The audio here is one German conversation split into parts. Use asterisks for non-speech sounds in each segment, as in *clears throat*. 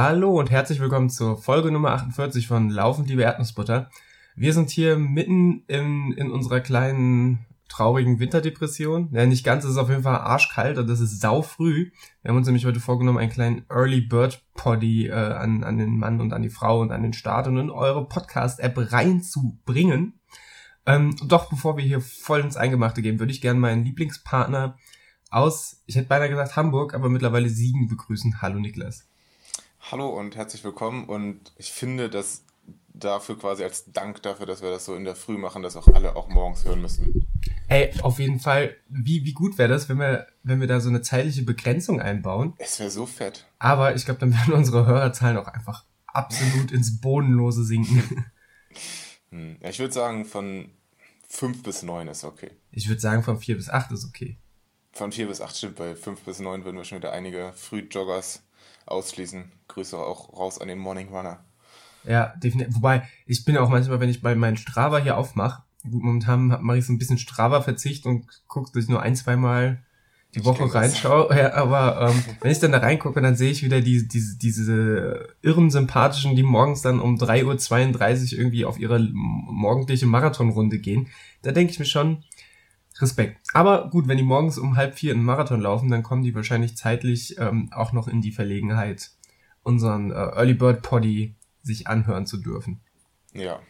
Hallo und herzlich willkommen zur Folge Nummer 48 von Laufend liebe Erdnussbutter. Wir sind hier mitten in, in unserer kleinen traurigen Winterdepression. Ja, nicht ganz, es ist auf jeden Fall arschkalt und das ist sau früh. Wir haben uns nämlich heute vorgenommen, einen kleinen Early Bird Poddy äh, an, an den Mann und an die Frau und an den Start und in eure Podcast-App reinzubringen. Ähm, doch bevor wir hier voll ins Eingemachte gehen, würde ich gerne meinen Lieblingspartner aus, ich hätte beinahe gesagt Hamburg, aber mittlerweile Siegen begrüßen. Hallo Niklas. Hallo und herzlich willkommen und ich finde, dass dafür quasi als Dank dafür, dass wir das so in der Früh machen, dass auch alle auch morgens hören müssen. Ey, auf jeden Fall, wie, wie gut wäre das, wenn wir, wenn wir da so eine zeitliche Begrenzung einbauen? Es wäre so fett. Aber ich glaube, dann werden unsere Hörerzahlen auch einfach absolut ins Bodenlose sinken. *laughs* Hm. Ja, ich würde sagen, von fünf bis neun ist okay. Ich würde sagen, von vier bis acht ist okay. Von vier bis acht stimmt, bei fünf bis neun würden wir schon wieder einige Frühjoggers ausschließen. Grüße auch raus an den Morning Runner. Ja, definitiv. Wobei, ich bin auch manchmal, wenn ich bei meinen Strava hier aufmache, gut, momentan mache ich so ein bisschen Strava-Verzicht und gucke, dass ich nur ein, zwei Mal die Woche reinschaue. *laughs* Ja, aber ähm, wenn ich dann da reingucke, dann sehe ich wieder die, diese, diese irren Sympathischen, die morgens dann um 3.32 Uhr irgendwie auf ihre morgendliche Marathonrunde gehen. Da denke ich mir schon, Respekt. Aber gut, wenn die morgens um halb vier einen Marathon laufen, dann kommen die wahrscheinlich zeitlich ähm, auch noch in die Verlegenheit, unseren äh, Early Bird Poddy sich anhören zu dürfen. Ja.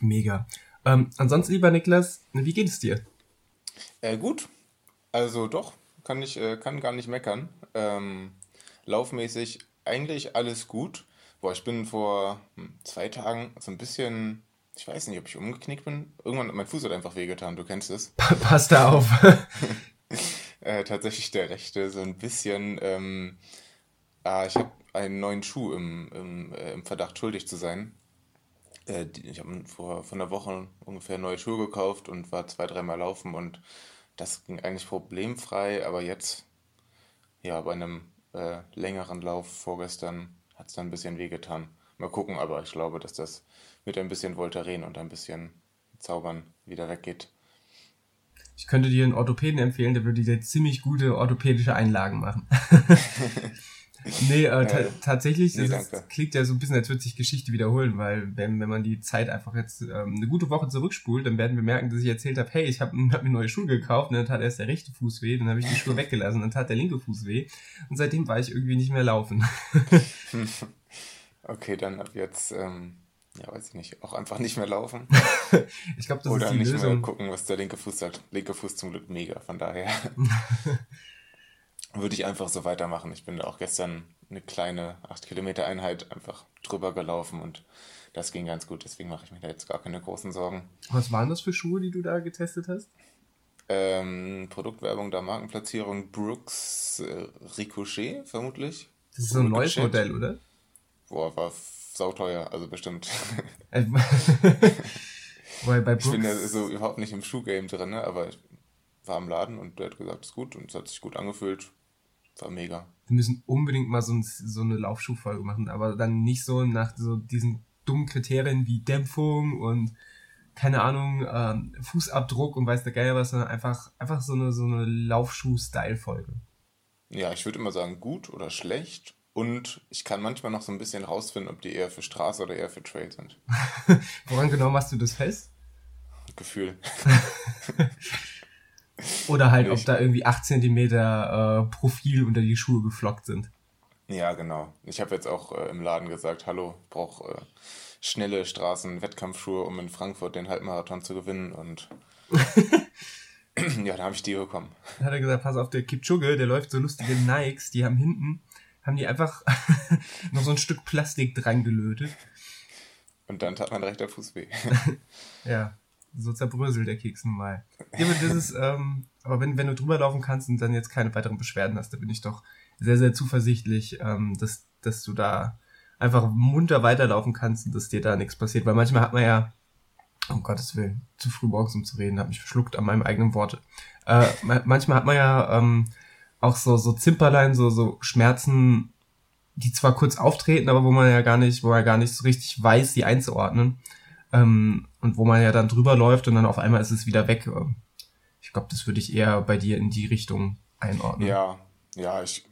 Mega. Ähm, ansonsten, lieber Niklas, wie geht es dir? Äh, gut. Also doch, kann ich äh, kann gar nicht meckern. Ähm, laufmäßig eigentlich alles gut. Boah, ich bin vor hm, zwei Tagen so ein bisschen ich weiß nicht, ob ich umgeknickt bin. Irgendwann hat mein Fuß hat einfach wehgetan, du kennst es. Pass da auf. *laughs* äh, tatsächlich der rechte, so ein bisschen. Ähm, ah, ich habe einen neuen Schuh im, im, äh, im Verdacht, schuldig zu sein. Äh, ich habe vor, vor einer Woche ungefähr neue Schuhe gekauft und war zwei, dreimal laufen und das ging eigentlich problemfrei, aber jetzt, ja, bei einem äh, längeren Lauf vorgestern hat es dann ein bisschen wehgetan. Mal gucken, aber ich glaube, dass das mit ein bisschen Voltaren und ein bisschen Zaubern wieder weggeht. Ich könnte dir einen Orthopäden empfehlen, der würde dir ziemlich gute orthopädische Einlagen machen. *laughs* nee, äh, äh, tatsächlich, nee, das klingt ja so ein bisschen, als würde sich Geschichte wiederholen, weil wenn, wenn man die Zeit einfach jetzt ähm, eine gute Woche zurückspult, dann werden wir merken, dass ich erzählt habe, hey, ich habe *laughs* hab mir neue Schuhe gekauft und dann tat erst der rechte Fuß weh, dann habe ich die Schuhe weggelassen, dann tat der linke Fuß weh und seitdem war ich irgendwie nicht mehr laufen. *laughs* okay, dann ab jetzt ähm, ja, weiß ich nicht, auch einfach nicht mehr laufen. *laughs* ich glaube, das Oder ist die nicht Lösung. mehr gucken, was der linke Fuß sagt. Linke Fuß zum Glück mega, von daher *laughs* würde ich einfach so weitermachen. Ich bin da auch gestern eine kleine 8 Kilometer Einheit einfach drüber gelaufen und das ging ganz gut, deswegen mache ich mir da jetzt gar keine großen Sorgen. Was waren das für Schuhe, die du da getestet hast? Ähm, Produktwerbung der Markenplatzierung Brooks äh, Ricochet, vermutlich. Das ist so ein neues Modell, oder? Boah, war sauteuer, also bestimmt. Äh, *laughs* bei ich bin ja so überhaupt nicht im Schuhgame drin, ne? aber ich war im Laden und der hat gesagt, es ist gut und es hat sich gut angefühlt. War mega. Wir müssen unbedingt mal so, ein, so eine Laufschuhfolge machen, aber dann nicht so nach so diesen dummen Kriterien wie Dämpfung und keine Ahnung, ähm, Fußabdruck und weiß der Geier was, sondern einfach, einfach so eine, so eine Laufschuh-Style-Folge. Ja, ich würde immer sagen, gut oder schlecht und ich kann manchmal noch so ein bisschen rausfinden, ob die eher für Straße oder eher für Trail sind. *laughs* Woran genau machst du das fest? Gefühl. *laughs* oder halt, ob da irgendwie 8 cm äh, Profil unter die Schuhe geflockt sind. Ja, genau. Ich habe jetzt auch äh, im Laden gesagt, hallo, ich brauche äh, schnelle Straßen-Wettkampfschuhe, um in Frankfurt den Halbmarathon zu gewinnen. Und *laughs* *clears throat* ja, da habe ich die bekommen. Dann hat er gesagt, pass auf, der Kipchoge, der läuft so lustige Nikes, die haben hinten haben die einfach *laughs* noch so ein Stück Plastik dran gelötet. Und dann tat mein rechter Fuß weh. *laughs* ja, so zerbröselt der Keks nun mal. Aber das ist, ähm, aber wenn, wenn du drüber laufen kannst und dann jetzt keine weiteren Beschwerden hast, da bin ich doch sehr, sehr zuversichtlich, ähm, dass, dass du da einfach munter weiterlaufen kannst und dass dir da nichts passiert. Weil manchmal hat man ja, um Gottes Willen, zu früh morgens um zu reden, habe mich verschluckt an meinem eigenen Worte. Äh, manchmal hat man ja ähm, auch so, so Zimperlein, so, so Schmerzen, die zwar kurz auftreten, aber wo man ja gar nicht, wo man gar nicht so richtig weiß, sie einzuordnen. Ähm, und wo man ja dann drüber läuft und dann auf einmal ist es wieder weg. Ich glaube, das würde ich eher bei dir in die Richtung einordnen. Ja, ja, ich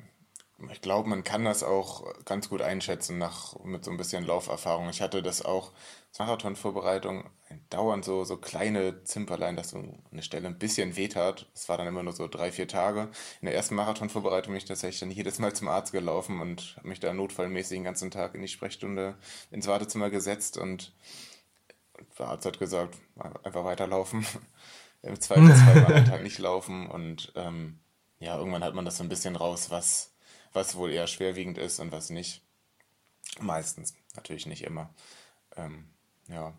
ich glaube, man kann das auch ganz gut einschätzen nach, mit so ein bisschen Lauferfahrung. Ich hatte das auch, Marathonvorbereitung, dauernd so, so kleine Zimperlein, dass so eine Stelle ein bisschen wehtat. Es war dann immer nur so drei, vier Tage. In der ersten Marathonvorbereitung bin ich tatsächlich dann *laughs* jedes Mal zum Arzt gelaufen und habe mich da notfallmäßig den ganzen Tag in die Sprechstunde ins Wartezimmer gesetzt und der Arzt hat gesagt, einfach weiterlaufen. *laughs* Im Zweifel zweimal am Tag *laughs* nicht laufen und ähm, ja, irgendwann hat man das so ein bisschen raus, was, was wohl eher schwerwiegend ist und was nicht. Meistens, natürlich nicht immer. Ähm, ja.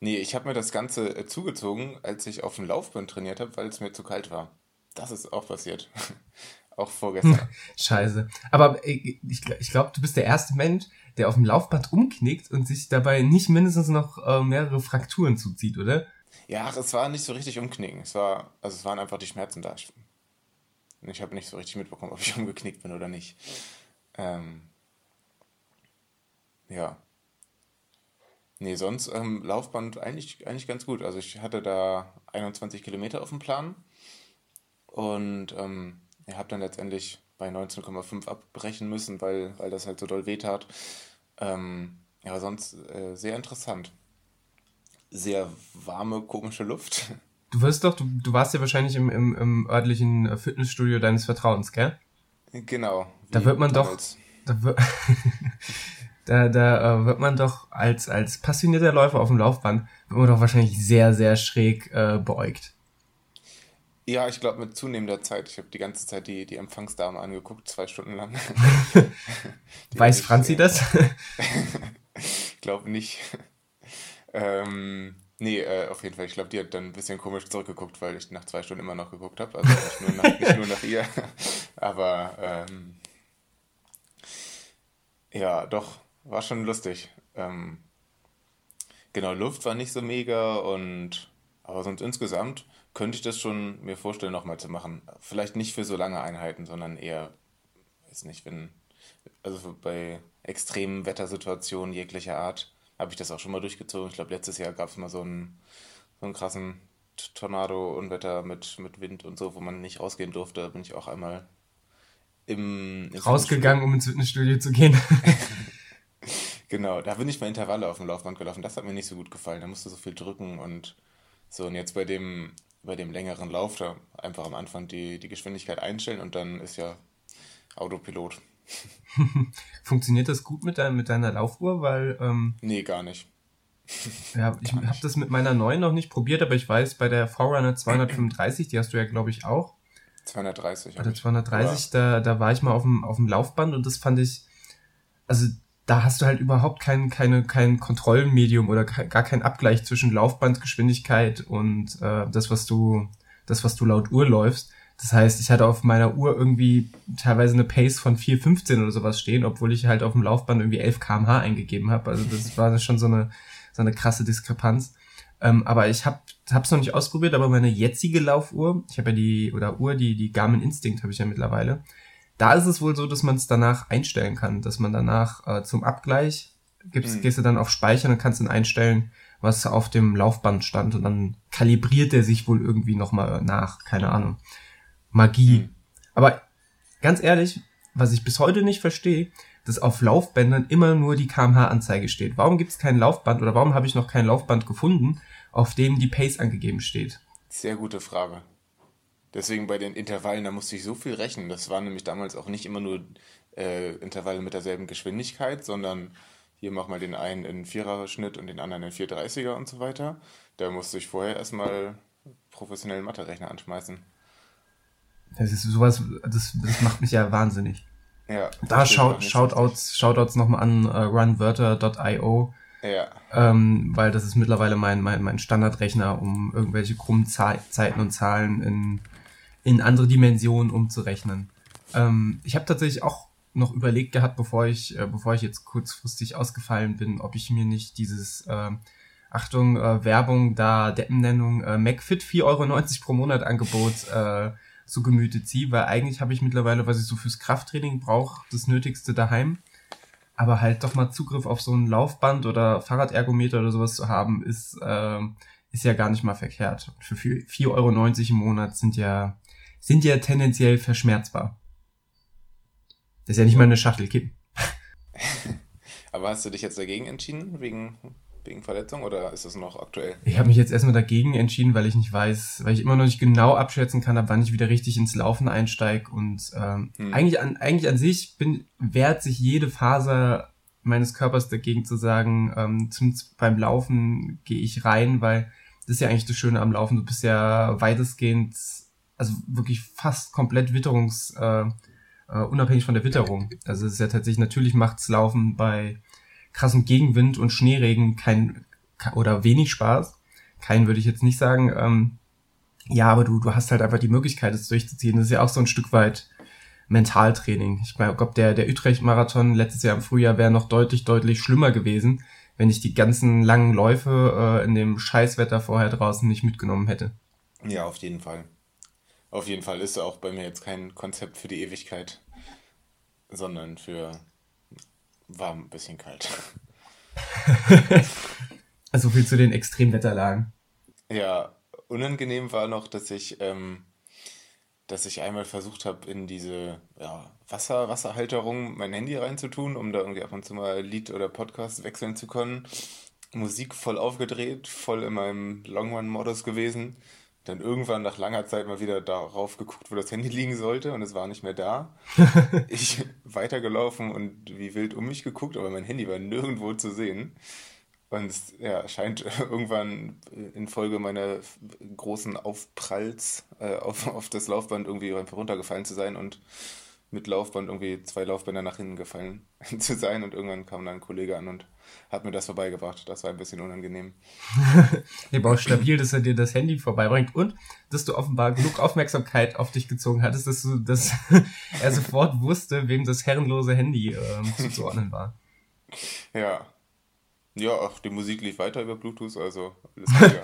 Nee, ich habe mir das Ganze äh, zugezogen, als ich auf dem Laufband trainiert habe, weil es mir zu kalt war. Das ist auch passiert. *laughs* auch vorgestern. *laughs* Scheiße. Aber ich, ich glaube, du bist der erste Mensch, der auf dem Laufband umknickt und sich dabei nicht mindestens noch äh, mehrere Frakturen zuzieht, oder? Ja, es war nicht so richtig umknicken. Es war, also es waren einfach die Schmerzen da. Ich, ich habe nicht so richtig mitbekommen, *laughs* ob ich umgeknickt bin oder nicht. Ähm, ja. Nee, sonst ähm, Laufband eigentlich, eigentlich ganz gut. Also ich hatte da 21 Kilometer auf dem Plan und ähm, habe dann letztendlich bei 19,5 abbrechen müssen, weil, weil das halt so doll wehtat. Ähm, ja, sonst äh, sehr interessant. Sehr warme, komische Luft. *laughs* Du wirst doch, du, du warst ja wahrscheinlich im, im, im örtlichen Fitnessstudio deines Vertrauens, gell? Genau. Da wird man damals. doch. Da wird, *laughs* da, da äh, wird man doch als, als passionierter Läufer auf dem Laufband, wird man doch wahrscheinlich sehr, sehr schräg äh, beäugt. Ja, ich glaube mit zunehmender Zeit. Ich habe die ganze Zeit die, die Empfangsdame angeguckt, zwei Stunden lang. *laughs* Weiß Franzi das? *laughs* ich glaube nicht. ähm, Nee, äh, auf jeden Fall. Ich glaube, die hat dann ein bisschen komisch zurückgeguckt, weil ich nach zwei Stunden immer noch geguckt habe. Also nicht nur nach, nicht nur nach ihr. *laughs* Aber ähm, ja, doch, war schon lustig. Ähm, genau, Luft war nicht so mega und aber sonst insgesamt könnte ich das schon mir vorstellen, nochmal zu machen. Vielleicht nicht für so lange Einheiten, sondern eher, weiß nicht, wenn, also bei extremen Wettersituationen jeglicher Art habe ich das auch schon mal durchgezogen. Ich glaube, letztes Jahr gab es mal so einen, so einen krassen Tornado-Unwetter mit, mit Wind und so, wo man nicht rausgehen durfte. Da bin ich auch einmal im. Rausgegangen, um ins Fitnessstudio zu gehen. *laughs* genau, da bin ich mal Intervalle auf dem Laufband gelaufen. Das hat mir nicht so gut gefallen. Da musste so viel drücken und so. Und jetzt bei dem, bei dem längeren Lauf, da einfach am Anfang die, die Geschwindigkeit einstellen und dann ist ja Autopilot. *laughs* Funktioniert das gut mit, dein, mit deiner Laufuhr? Weil, ähm, nee, gar nicht. *laughs* ja, ich habe das mit meiner neuen noch nicht probiert, aber ich weiß, bei der Forerunner 235, die hast du ja, glaube ich, auch. 230. Bei der 230, da, da war ich mal auf dem, auf dem Laufband und das fand ich, also da hast du halt überhaupt kein, keine, kein Kontrollmedium oder gar keinen Abgleich zwischen Laufbandgeschwindigkeit und äh, das, was du, das, was du laut Uhr läufst. Das heißt, ich hatte auf meiner Uhr irgendwie teilweise eine Pace von 4,15 oder sowas stehen, obwohl ich halt auf dem Laufband irgendwie 11 kmh eingegeben habe. Also das war schon so eine, so eine krasse Diskrepanz. Ähm, aber ich habe es noch nicht ausprobiert, aber meine jetzige Laufuhr, ich habe ja die, oder Uhr, die, die Garmin Instinct habe ich ja mittlerweile, da ist es wohl so, dass man es danach einstellen kann, dass man danach äh, zum Abgleich gibst, mhm. gehst du dann auf Speichern und kannst dann einstellen, was auf dem Laufband stand und dann kalibriert er sich wohl irgendwie nochmal nach, keine Ahnung. Magie. Mhm. Aber ganz ehrlich, was ich bis heute nicht verstehe, dass auf Laufbändern immer nur die kmh-Anzeige steht. Warum gibt es kein Laufband oder warum habe ich noch kein Laufband gefunden, auf dem die Pace angegeben steht? Sehr gute Frage. Deswegen bei den Intervallen, da musste ich so viel rechnen. Das waren nämlich damals auch nicht immer nur äh, Intervalle mit derselben Geschwindigkeit, sondern hier mach mal den einen in Vierer-Schnitt und den anderen in 430er und so weiter. Da musste ich vorher erstmal professionellen Mathe-Rechner anschmeißen. Das ist sowas, das, das macht mich ja wahnsinnig. Ja. Da schaut, Shoutouts, Shoutouts nochmal an uh, runwörter.io. Ja. Ähm, weil das ist mittlerweile mein, mein, mein Standardrechner, um irgendwelche krummen Zeiten und Zahlen in, in andere Dimensionen umzurechnen. Ähm, ich habe tatsächlich auch noch überlegt gehabt, bevor ich, äh, bevor ich jetzt kurzfristig ausgefallen bin, ob ich mir nicht dieses, äh, Achtung, äh, Werbung, da Deppennennung, äh, MacFit 4,90 Euro pro Monat Angebot äh, zu Gemüte ziehe, weil eigentlich habe ich mittlerweile, was ich so fürs Krafttraining brauche, das Nötigste daheim. Aber halt doch mal Zugriff auf so ein Laufband oder Fahrradergometer oder sowas zu haben, ist, äh, ist ja gar nicht mal verkehrt. Für 4,90 Euro im Monat sind ja, sind ja tendenziell verschmerzbar. Das ist ja nicht mal eine Schachtel Kippen. *laughs* Aber hast du dich jetzt dagegen entschieden, wegen, wegen Verletzung, oder ist das noch aktuell? Ich habe mich jetzt erstmal dagegen entschieden, weil ich nicht weiß, weil ich immer noch nicht genau abschätzen kann, ab wann ich wieder richtig ins Laufen einsteige. Und ähm, hm. eigentlich, an, eigentlich an sich bin, wehrt sich jede Faser meines Körpers dagegen zu sagen, ähm, zum, beim Laufen gehe ich rein, weil das ist ja eigentlich das Schöne am Laufen. Du bist ja weitestgehend, also wirklich fast komplett witterungs, äh, äh, unabhängig von der Witterung. Also es ist ja tatsächlich, natürlich macht's Laufen bei krassem Gegenwind und Schneeregen kein oder wenig Spaß. Kein würde ich jetzt nicht sagen. Ähm, ja, aber du, du hast halt einfach die Möglichkeit, es durchzuziehen. Das ist ja auch so ein Stück weit Mentaltraining. Ich glaube, der, der Utrecht-Marathon letztes Jahr im Frühjahr wäre noch deutlich, deutlich schlimmer gewesen, wenn ich die ganzen langen Läufe äh, in dem Scheißwetter vorher draußen nicht mitgenommen hätte. Ja, auf jeden Fall. Auf jeden Fall ist auch bei mir jetzt kein Konzept für die Ewigkeit, sondern für warm, ein bisschen kalt. *laughs* also viel zu den Extremwetterlagen. Ja, unangenehm war noch, dass ich, ähm, dass ich einmal versucht habe, in diese ja, Wasser, Wasserhalterung mein Handy reinzutun, um da irgendwie ab und zu mal Lied oder Podcast wechseln zu können. Musik voll aufgedreht, voll in meinem Long Run-Modus gewesen dann irgendwann nach langer Zeit mal wieder darauf geguckt, wo das Handy *laughs* liegen sollte und es war nicht mehr da. *laughs* ich weitergelaufen und wie wild um mich geguckt, aber mein Handy war nirgendwo zu sehen. Und ja, scheint *laughs* irgendwann infolge meiner großen Aufpralls äh, auf, auf das Laufband irgendwie einfach runtergefallen zu sein und mit Laufband irgendwie zwei Laufbänder nach hinten gefallen *laughs* zu sein. Und irgendwann kam dann ein Kollege an und hat mir das vorbeigebracht. Das war ein bisschen unangenehm. *laughs* aber auch stabil, dass er dir das Handy vorbeibringt und dass du offenbar genug Aufmerksamkeit auf dich gezogen hattest, dass, du, dass *laughs* er sofort wusste, wem das herrenlose Handy ähm, zuzuordnen war. Ja. Ja, auch die Musik lief weiter über Bluetooth, also alles *laughs* mega.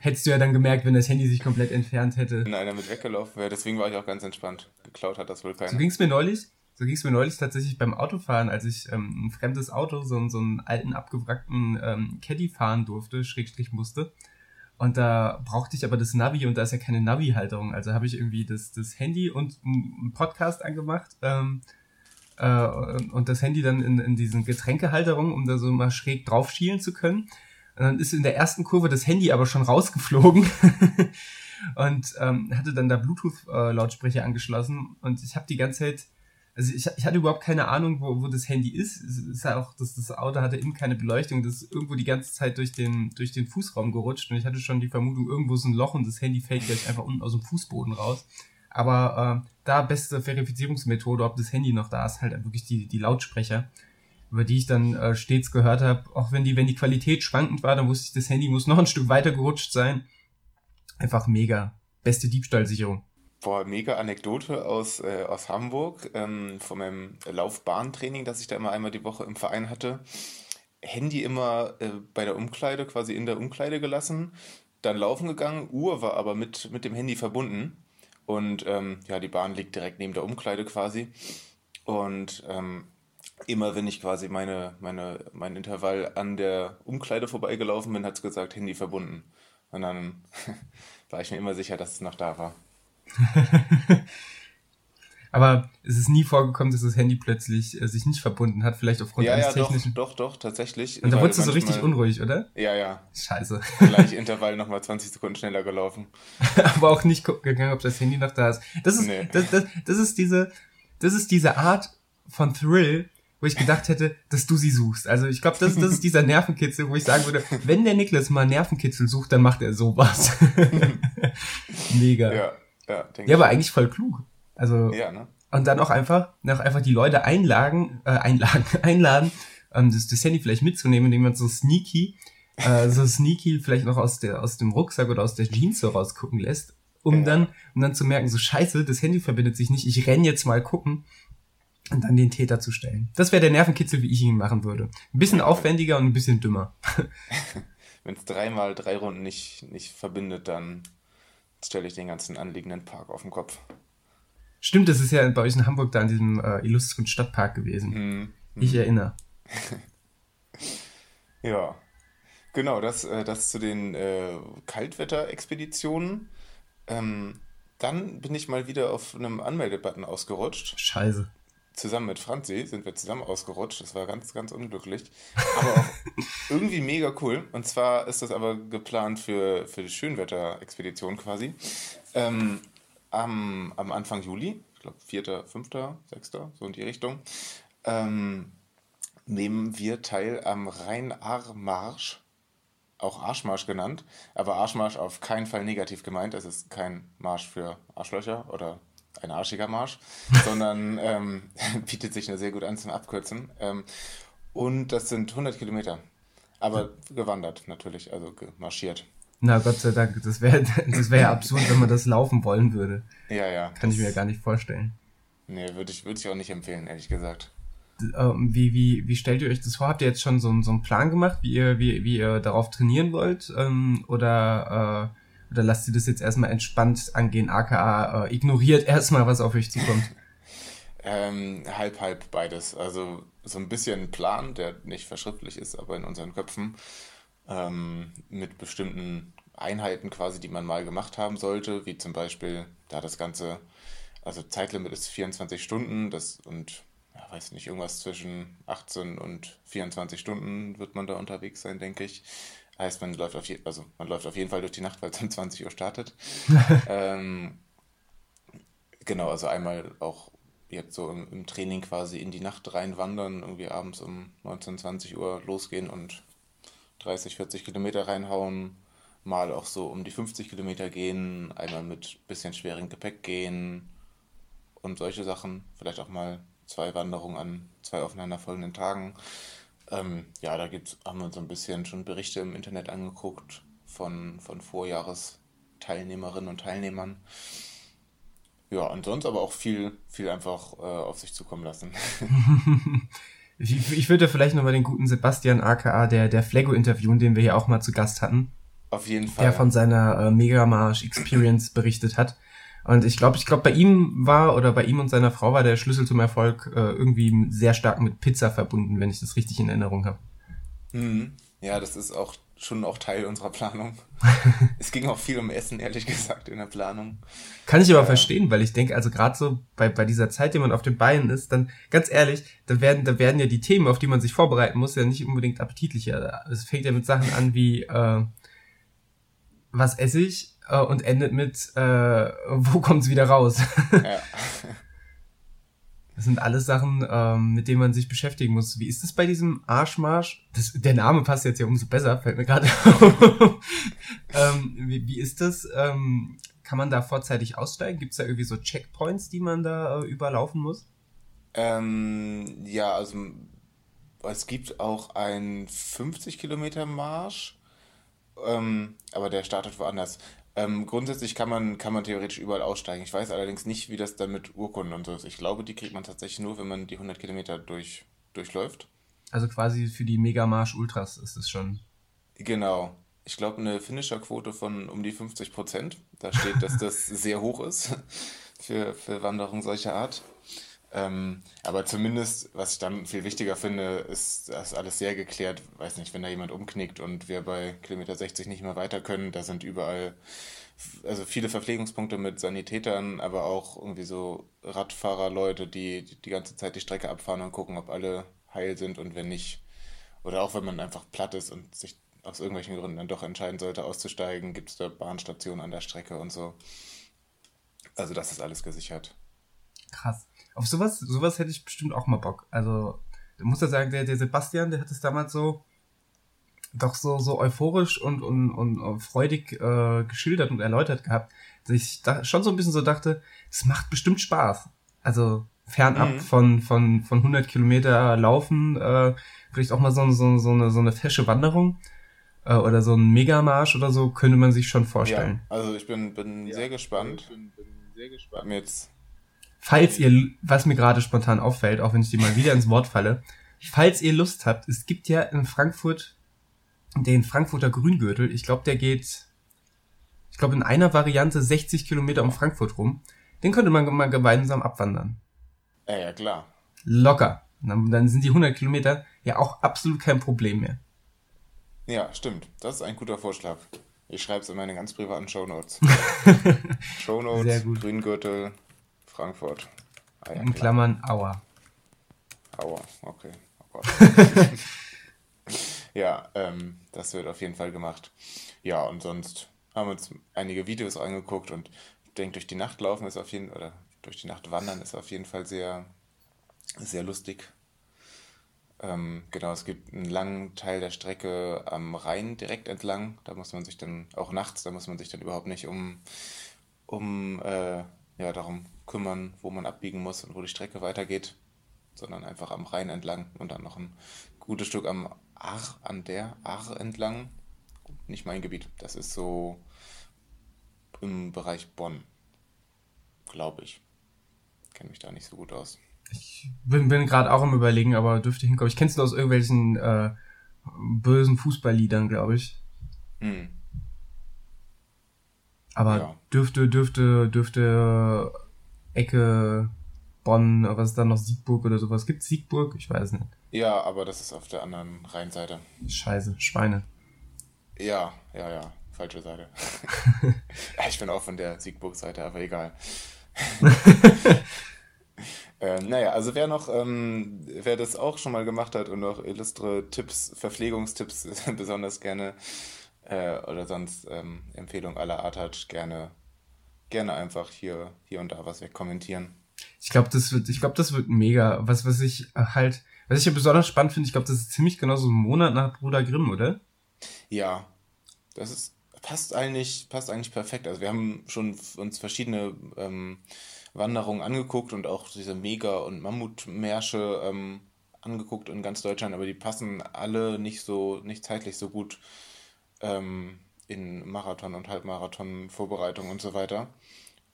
Hättest du ja dann gemerkt, wenn das Handy sich komplett entfernt hätte. Wenn einer mit weggelaufen wäre, deswegen war ich auch ganz entspannt. Geklaut hat das wohl keiner. So ging es mir neulich. So ging es mir neulich tatsächlich beim Autofahren, als ich ähm, ein fremdes Auto, so, so einen alten, abgewrackten ähm, Caddy fahren durfte, Schrägstrich musste. Und da brauchte ich aber das Navi und da ist ja keine Navi-Halterung. Also habe ich irgendwie das, das Handy und einen Podcast angemacht ähm, äh, und das Handy dann in, in diesen Getränkehalterung, um da so mal schräg drauf schielen zu können. Und dann ist in der ersten Kurve das Handy aber schon rausgeflogen *laughs* und ähm, hatte dann da Bluetooth-Lautsprecher angeschlossen und ich habe die ganze Zeit also ich, ich hatte überhaupt keine Ahnung, wo, wo das Handy ist. Es ist ja auch, das, das Auto hatte eben keine Beleuchtung, das ist irgendwo die ganze Zeit durch den, durch den Fußraum gerutscht und ich hatte schon die Vermutung, irgendwo ist ein Loch und das Handy fällt gleich einfach unten aus dem Fußboden raus. Aber äh, da beste Verifizierungsmethode, ob das Handy noch da ist, halt wirklich die, die Lautsprecher, über die ich dann äh, stets gehört habe, auch wenn die, wenn die Qualität schwankend war, dann wusste ich, das Handy muss *laughs* noch ein Stück weiter gerutscht sein. Einfach mega. Beste Diebstahlsicherung. Boah, mega Anekdote aus, äh, aus Hamburg, ähm, von meinem Laufbahntraining, das ich da immer einmal die Woche im Verein hatte. Handy immer äh, bei der Umkleide, quasi in der Umkleide gelassen, dann laufen gegangen, Uhr war aber mit, mit dem Handy verbunden. Und ähm, ja, die Bahn liegt direkt neben der Umkleide quasi. Und ähm, immer wenn ich quasi meine, meine, mein Intervall an der Umkleide vorbeigelaufen bin, hat es gesagt, Handy verbunden. Und dann *laughs* war ich mir immer sicher, dass es noch da war. *laughs* Aber es ist nie vorgekommen, dass das Handy plötzlich äh, sich nicht verbunden hat, vielleicht aufgrund ja, eines ja, technischen. Doch, doch, doch, tatsächlich. Und da wurdest du so richtig unruhig, oder? Ja, ja. Scheiße. Gleich Intervall nochmal 20 Sekunden schneller gelaufen. *laughs* Aber auch nicht gegangen, ob das Handy noch da ist. Das ist, nee. das, das, das ist diese, das ist diese Art von Thrill, wo ich gedacht hätte, dass du sie suchst. Also ich glaube, das, das ist dieser Nervenkitzel, wo ich sagen würde, wenn der Niklas mal Nervenkitzel sucht, dann macht er sowas. *laughs* Mega. Ja. Ja, ja aber eigentlich voll klug. Also, ja, ne? Und dann auch einfach, noch einfach die Leute einladen, äh, einladen, *laughs* einladen, ähm, das, das Handy vielleicht mitzunehmen, indem man so sneaky, äh, so sneaky vielleicht noch aus der, aus dem Rucksack oder aus der Jeans so rausgucken lässt, um ja. dann, um dann zu merken, so scheiße, das Handy verbindet sich nicht, ich renn jetzt mal gucken und dann den Täter zu stellen. Das wäre der Nervenkitzel, wie ich ihn machen würde. Ein bisschen aufwendiger und ein bisschen dümmer. *laughs* Wenn es dreimal drei Runden nicht, nicht verbindet, dann stelle ich den ganzen anliegenden Park auf den Kopf. Stimmt, das ist ja bei euch in Hamburg da in diesem äh, illustren Stadtpark gewesen. Mhm. Ich erinnere. *laughs* ja. Genau, das, äh, das zu den äh, Kaltwetter-Expeditionen. Ähm, dann bin ich mal wieder auf einem Anmeldebutton ausgerutscht. Scheiße. zusammen mit Franzi sind wir zusammen ausgerutscht. Das war ganz, ganz unglücklich. *laughs* Aber auch irgendwie mega cool. Und zwar ist das aber geplant für, für die Schönwetter-Expedition quasi. Ähm, am, am Anfang Juli, ich glaube 4., 5., 6., so in die Richtung, ähm, nehmen wir teil am Rhein-Ahr-Marsch, auch Arschmarsch genannt, aber Arschmarsch auf keinen Fall negativ gemeint. Es ist kein Marsch für Arschlöcher oder ein arschiger Marsch, *laughs* sondern ähm, *laughs* bietet sich nur sehr gut an zum Abkürzen. Ähm, und das sind 100 Kilometer, aber gewandert natürlich, also marschiert. Na Gott sei Dank, das wäre *laughs* das wär ja absurd, wenn man das laufen wollen würde. Ja, ja. Kann ich mir ja gar nicht vorstellen. Nee, würde ich, würd ich auch nicht empfehlen, ehrlich gesagt. Ähm, wie, wie, wie stellt ihr euch das vor? Habt ihr jetzt schon so, so einen Plan gemacht, wie ihr, wie, wie ihr darauf trainieren wollt? Ähm, oder, äh, oder lasst ihr das jetzt erstmal entspannt angehen, aka äh, ignoriert erstmal, was auf euch zukommt? *laughs* ähm, halb, halb beides. Also so ein bisschen Plan, der nicht verschriftlich ist, aber in unseren Köpfen, ähm, mit bestimmten Einheiten quasi, die man mal gemacht haben sollte, wie zum Beispiel da das Ganze, also Zeitlimit ist 24 Stunden das, und ja, weiß nicht, irgendwas zwischen 18 und 24 Stunden wird man da unterwegs sein, denke ich. Heißt, man läuft auf, je, also man läuft auf jeden Fall durch die Nacht, weil es *laughs* um 20 Uhr startet. *laughs* ähm, genau, also einmal auch jetzt so im, im, Training quasi in die Nacht reinwandern, irgendwie abends um 19, 20 Uhr losgehen und 30, 40 Kilometer reinhauen, mal auch so um die 50 Kilometer gehen, einmal mit bisschen schwerem Gepäck gehen und solche Sachen. Vielleicht auch mal zwei Wanderungen an zwei aufeinanderfolgenden Tagen. Ähm, ja, da gibt's, haben wir uns ein bisschen schon Berichte im Internet angeguckt von, von Vorjahresteilnehmerinnen und Teilnehmern. Ja, ansonsten aber auch viel, viel einfach äh, auf sich zukommen lassen. *laughs* ich, ich würde vielleicht nochmal den guten Sebastian aka der, der Flego interviewen, den wir hier auch mal zu Gast hatten. Auf jeden Fall. Der von seiner äh, Megamarsch Experience berichtet hat. Und ich glaube, ich glaube, bei ihm war oder bei ihm und seiner Frau war der Schlüssel zum Erfolg äh, irgendwie sehr stark mit Pizza verbunden, wenn ich das richtig in Erinnerung habe. Mhm. Ja, das ist auch schon auch Teil unserer Planung. *laughs* es ging auch viel um Essen, ehrlich gesagt, in der Planung. Kann ich aber äh, verstehen, weil ich denke, also gerade so bei, bei dieser Zeit, die man auf den Beinen ist, dann ganz ehrlich, da werden, da werden ja die Themen, auf die man sich vorbereiten muss, ja nicht unbedingt appetitlicher. Es fängt ja mit Sachen an wie äh, was esse ich äh, und endet mit, äh, wo kommt's wieder raus? ja. *laughs* *laughs* Das sind alles Sachen, ähm, mit denen man sich beschäftigen muss. Wie ist es bei diesem Arschmarsch? Das, der Name passt jetzt ja umso besser, fällt mir gerade auf. *laughs* ähm, wie, wie ist das? Ähm, kann man da vorzeitig aussteigen? Gibt es da irgendwie so Checkpoints, die man da äh, überlaufen muss? Ähm, ja, also es gibt auch einen 50 Kilometer Marsch, ähm, aber der startet woanders. Ähm, grundsätzlich kann man, kann man theoretisch überall aussteigen. Ich weiß allerdings nicht, wie das dann mit Urkunden und so ist. Ich glaube, die kriegt man tatsächlich nur, wenn man die 100 Kilometer durch, durchläuft. Also quasi für die Megamarsch Ultras ist es schon. Genau. Ich glaube, eine Finisher-Quote von um die 50 Prozent. Da steht, dass das *laughs* sehr hoch ist für, für Wanderungen solcher Art. Ähm, aber zumindest, was ich dann viel wichtiger finde, ist, dass alles sehr geklärt. Weiß nicht, wenn da jemand umknickt und wir bei Kilometer 60 nicht mehr weiter können, da sind überall, also viele Verpflegungspunkte mit Sanitätern, aber auch irgendwie so Radfahrerleute, die die ganze Zeit die Strecke abfahren und gucken, ob alle heil sind und wenn nicht. Oder auch wenn man einfach platt ist und sich aus irgendwelchen Gründen dann doch entscheiden sollte, auszusteigen, gibt es da Bahnstationen an der Strecke und so. Also das ist alles gesichert. Krass auf sowas, sowas hätte ich bestimmt auch mal Bock. Also, du musst ja sagen, der, der Sebastian, der hat es damals so, doch so, so euphorisch und, und, und freudig äh, geschildert und erläutert gehabt, dass ich da schon so ein bisschen so dachte, es macht bestimmt Spaß. Also, fernab mhm. von, von, von 100 Kilometer laufen, äh, vielleicht auch mal so, so, so, eine, so eine fesche Wanderung äh, oder so ein Megamarsch oder so, könnte man sich schon vorstellen. Ja, also ich bin, bin ja, sehr gespannt. Ich bin, bin sehr gespannt. Jetzt falls ihr, was mir gerade spontan auffällt, auch wenn ich dir mal wieder ins Wort falle, falls ihr Lust habt, es gibt ja in Frankfurt den Frankfurter Grüngürtel. Ich glaube, der geht, ich glaube, in einer Variante 60 Kilometer um Frankfurt rum. Den könnte man mal gemeinsam abwandern. Ja, ja, klar. Locker. Dann, dann sind die 100 Kilometer ja auch absolut kein Problem mehr. Ja, stimmt. Das ist ein guter Vorschlag. Ich schreibe es in meine ganz privaten Shownotes. *laughs* Shownotes, Grüngürtel, Frankfurt. Ah, ja, In Klammern Aua. aua, okay. Oh *laughs* ja, ähm, das wird auf jeden Fall gemacht. Ja, und sonst haben wir uns einige Videos angeguckt und ich denke, durch die Nacht laufen ist auf jeden oder durch die Nacht wandern ist auf jeden Fall sehr, sehr lustig. Ähm, genau, es gibt einen langen Teil der Strecke am Rhein direkt entlang. Da muss man sich dann, auch nachts, da muss man sich dann überhaupt nicht um, um äh, ja, darum kümmern, wo man abbiegen muss und wo die Strecke weitergeht, sondern einfach am Rhein entlang und dann noch ein gutes Stück am Ahr, an der Ahr entlang. Nicht mein Gebiet. Das ist so im Bereich Bonn, glaube ich. Kenne mich da nicht so gut aus. Ich bin, bin gerade auch am überlegen, aber dürfte hinkommen. Ich kenn's nur aus irgendwelchen äh, bösen Fußballliedern, glaube ich. Hm. Aber ja. dürfte, dürfte, dürfte Ecke Bonn, was ist da noch, Siegburg oder sowas? Gibt Siegburg? Ich weiß nicht. Ja, aber das ist auf der anderen Rheinseite. Scheiße, Schweine. Ja, ja, ja, falsche Seite. *laughs* ich bin auch von der Siegburg-Seite, aber egal. *laughs* ähm, naja, also wer noch, ähm, wer das auch schon mal gemacht hat und noch illustre Tipps, Verpflegungstipps *laughs* besonders gerne äh, oder sonst ähm, Empfehlung aller Art hat, gerne, gerne einfach hier, hier und da was wegkommentieren. Ich glaube, das wird, ich glaube, das wird mega. Was, was ich halt, was ich ja besonders spannend finde, ich glaube, das ist ziemlich genau so ein Monat nach Bruder Grimm, oder? Ja, das ist passt eigentlich, passt eigentlich perfekt. Also wir haben schon uns verschiedene ähm, Wanderungen angeguckt und auch diese Mega- und Mammutmärsche ähm, angeguckt in ganz Deutschland, aber die passen alle nicht so, nicht zeitlich so gut ähm, in Marathon- und Halbmarathon-Vorbereitung und so weiter.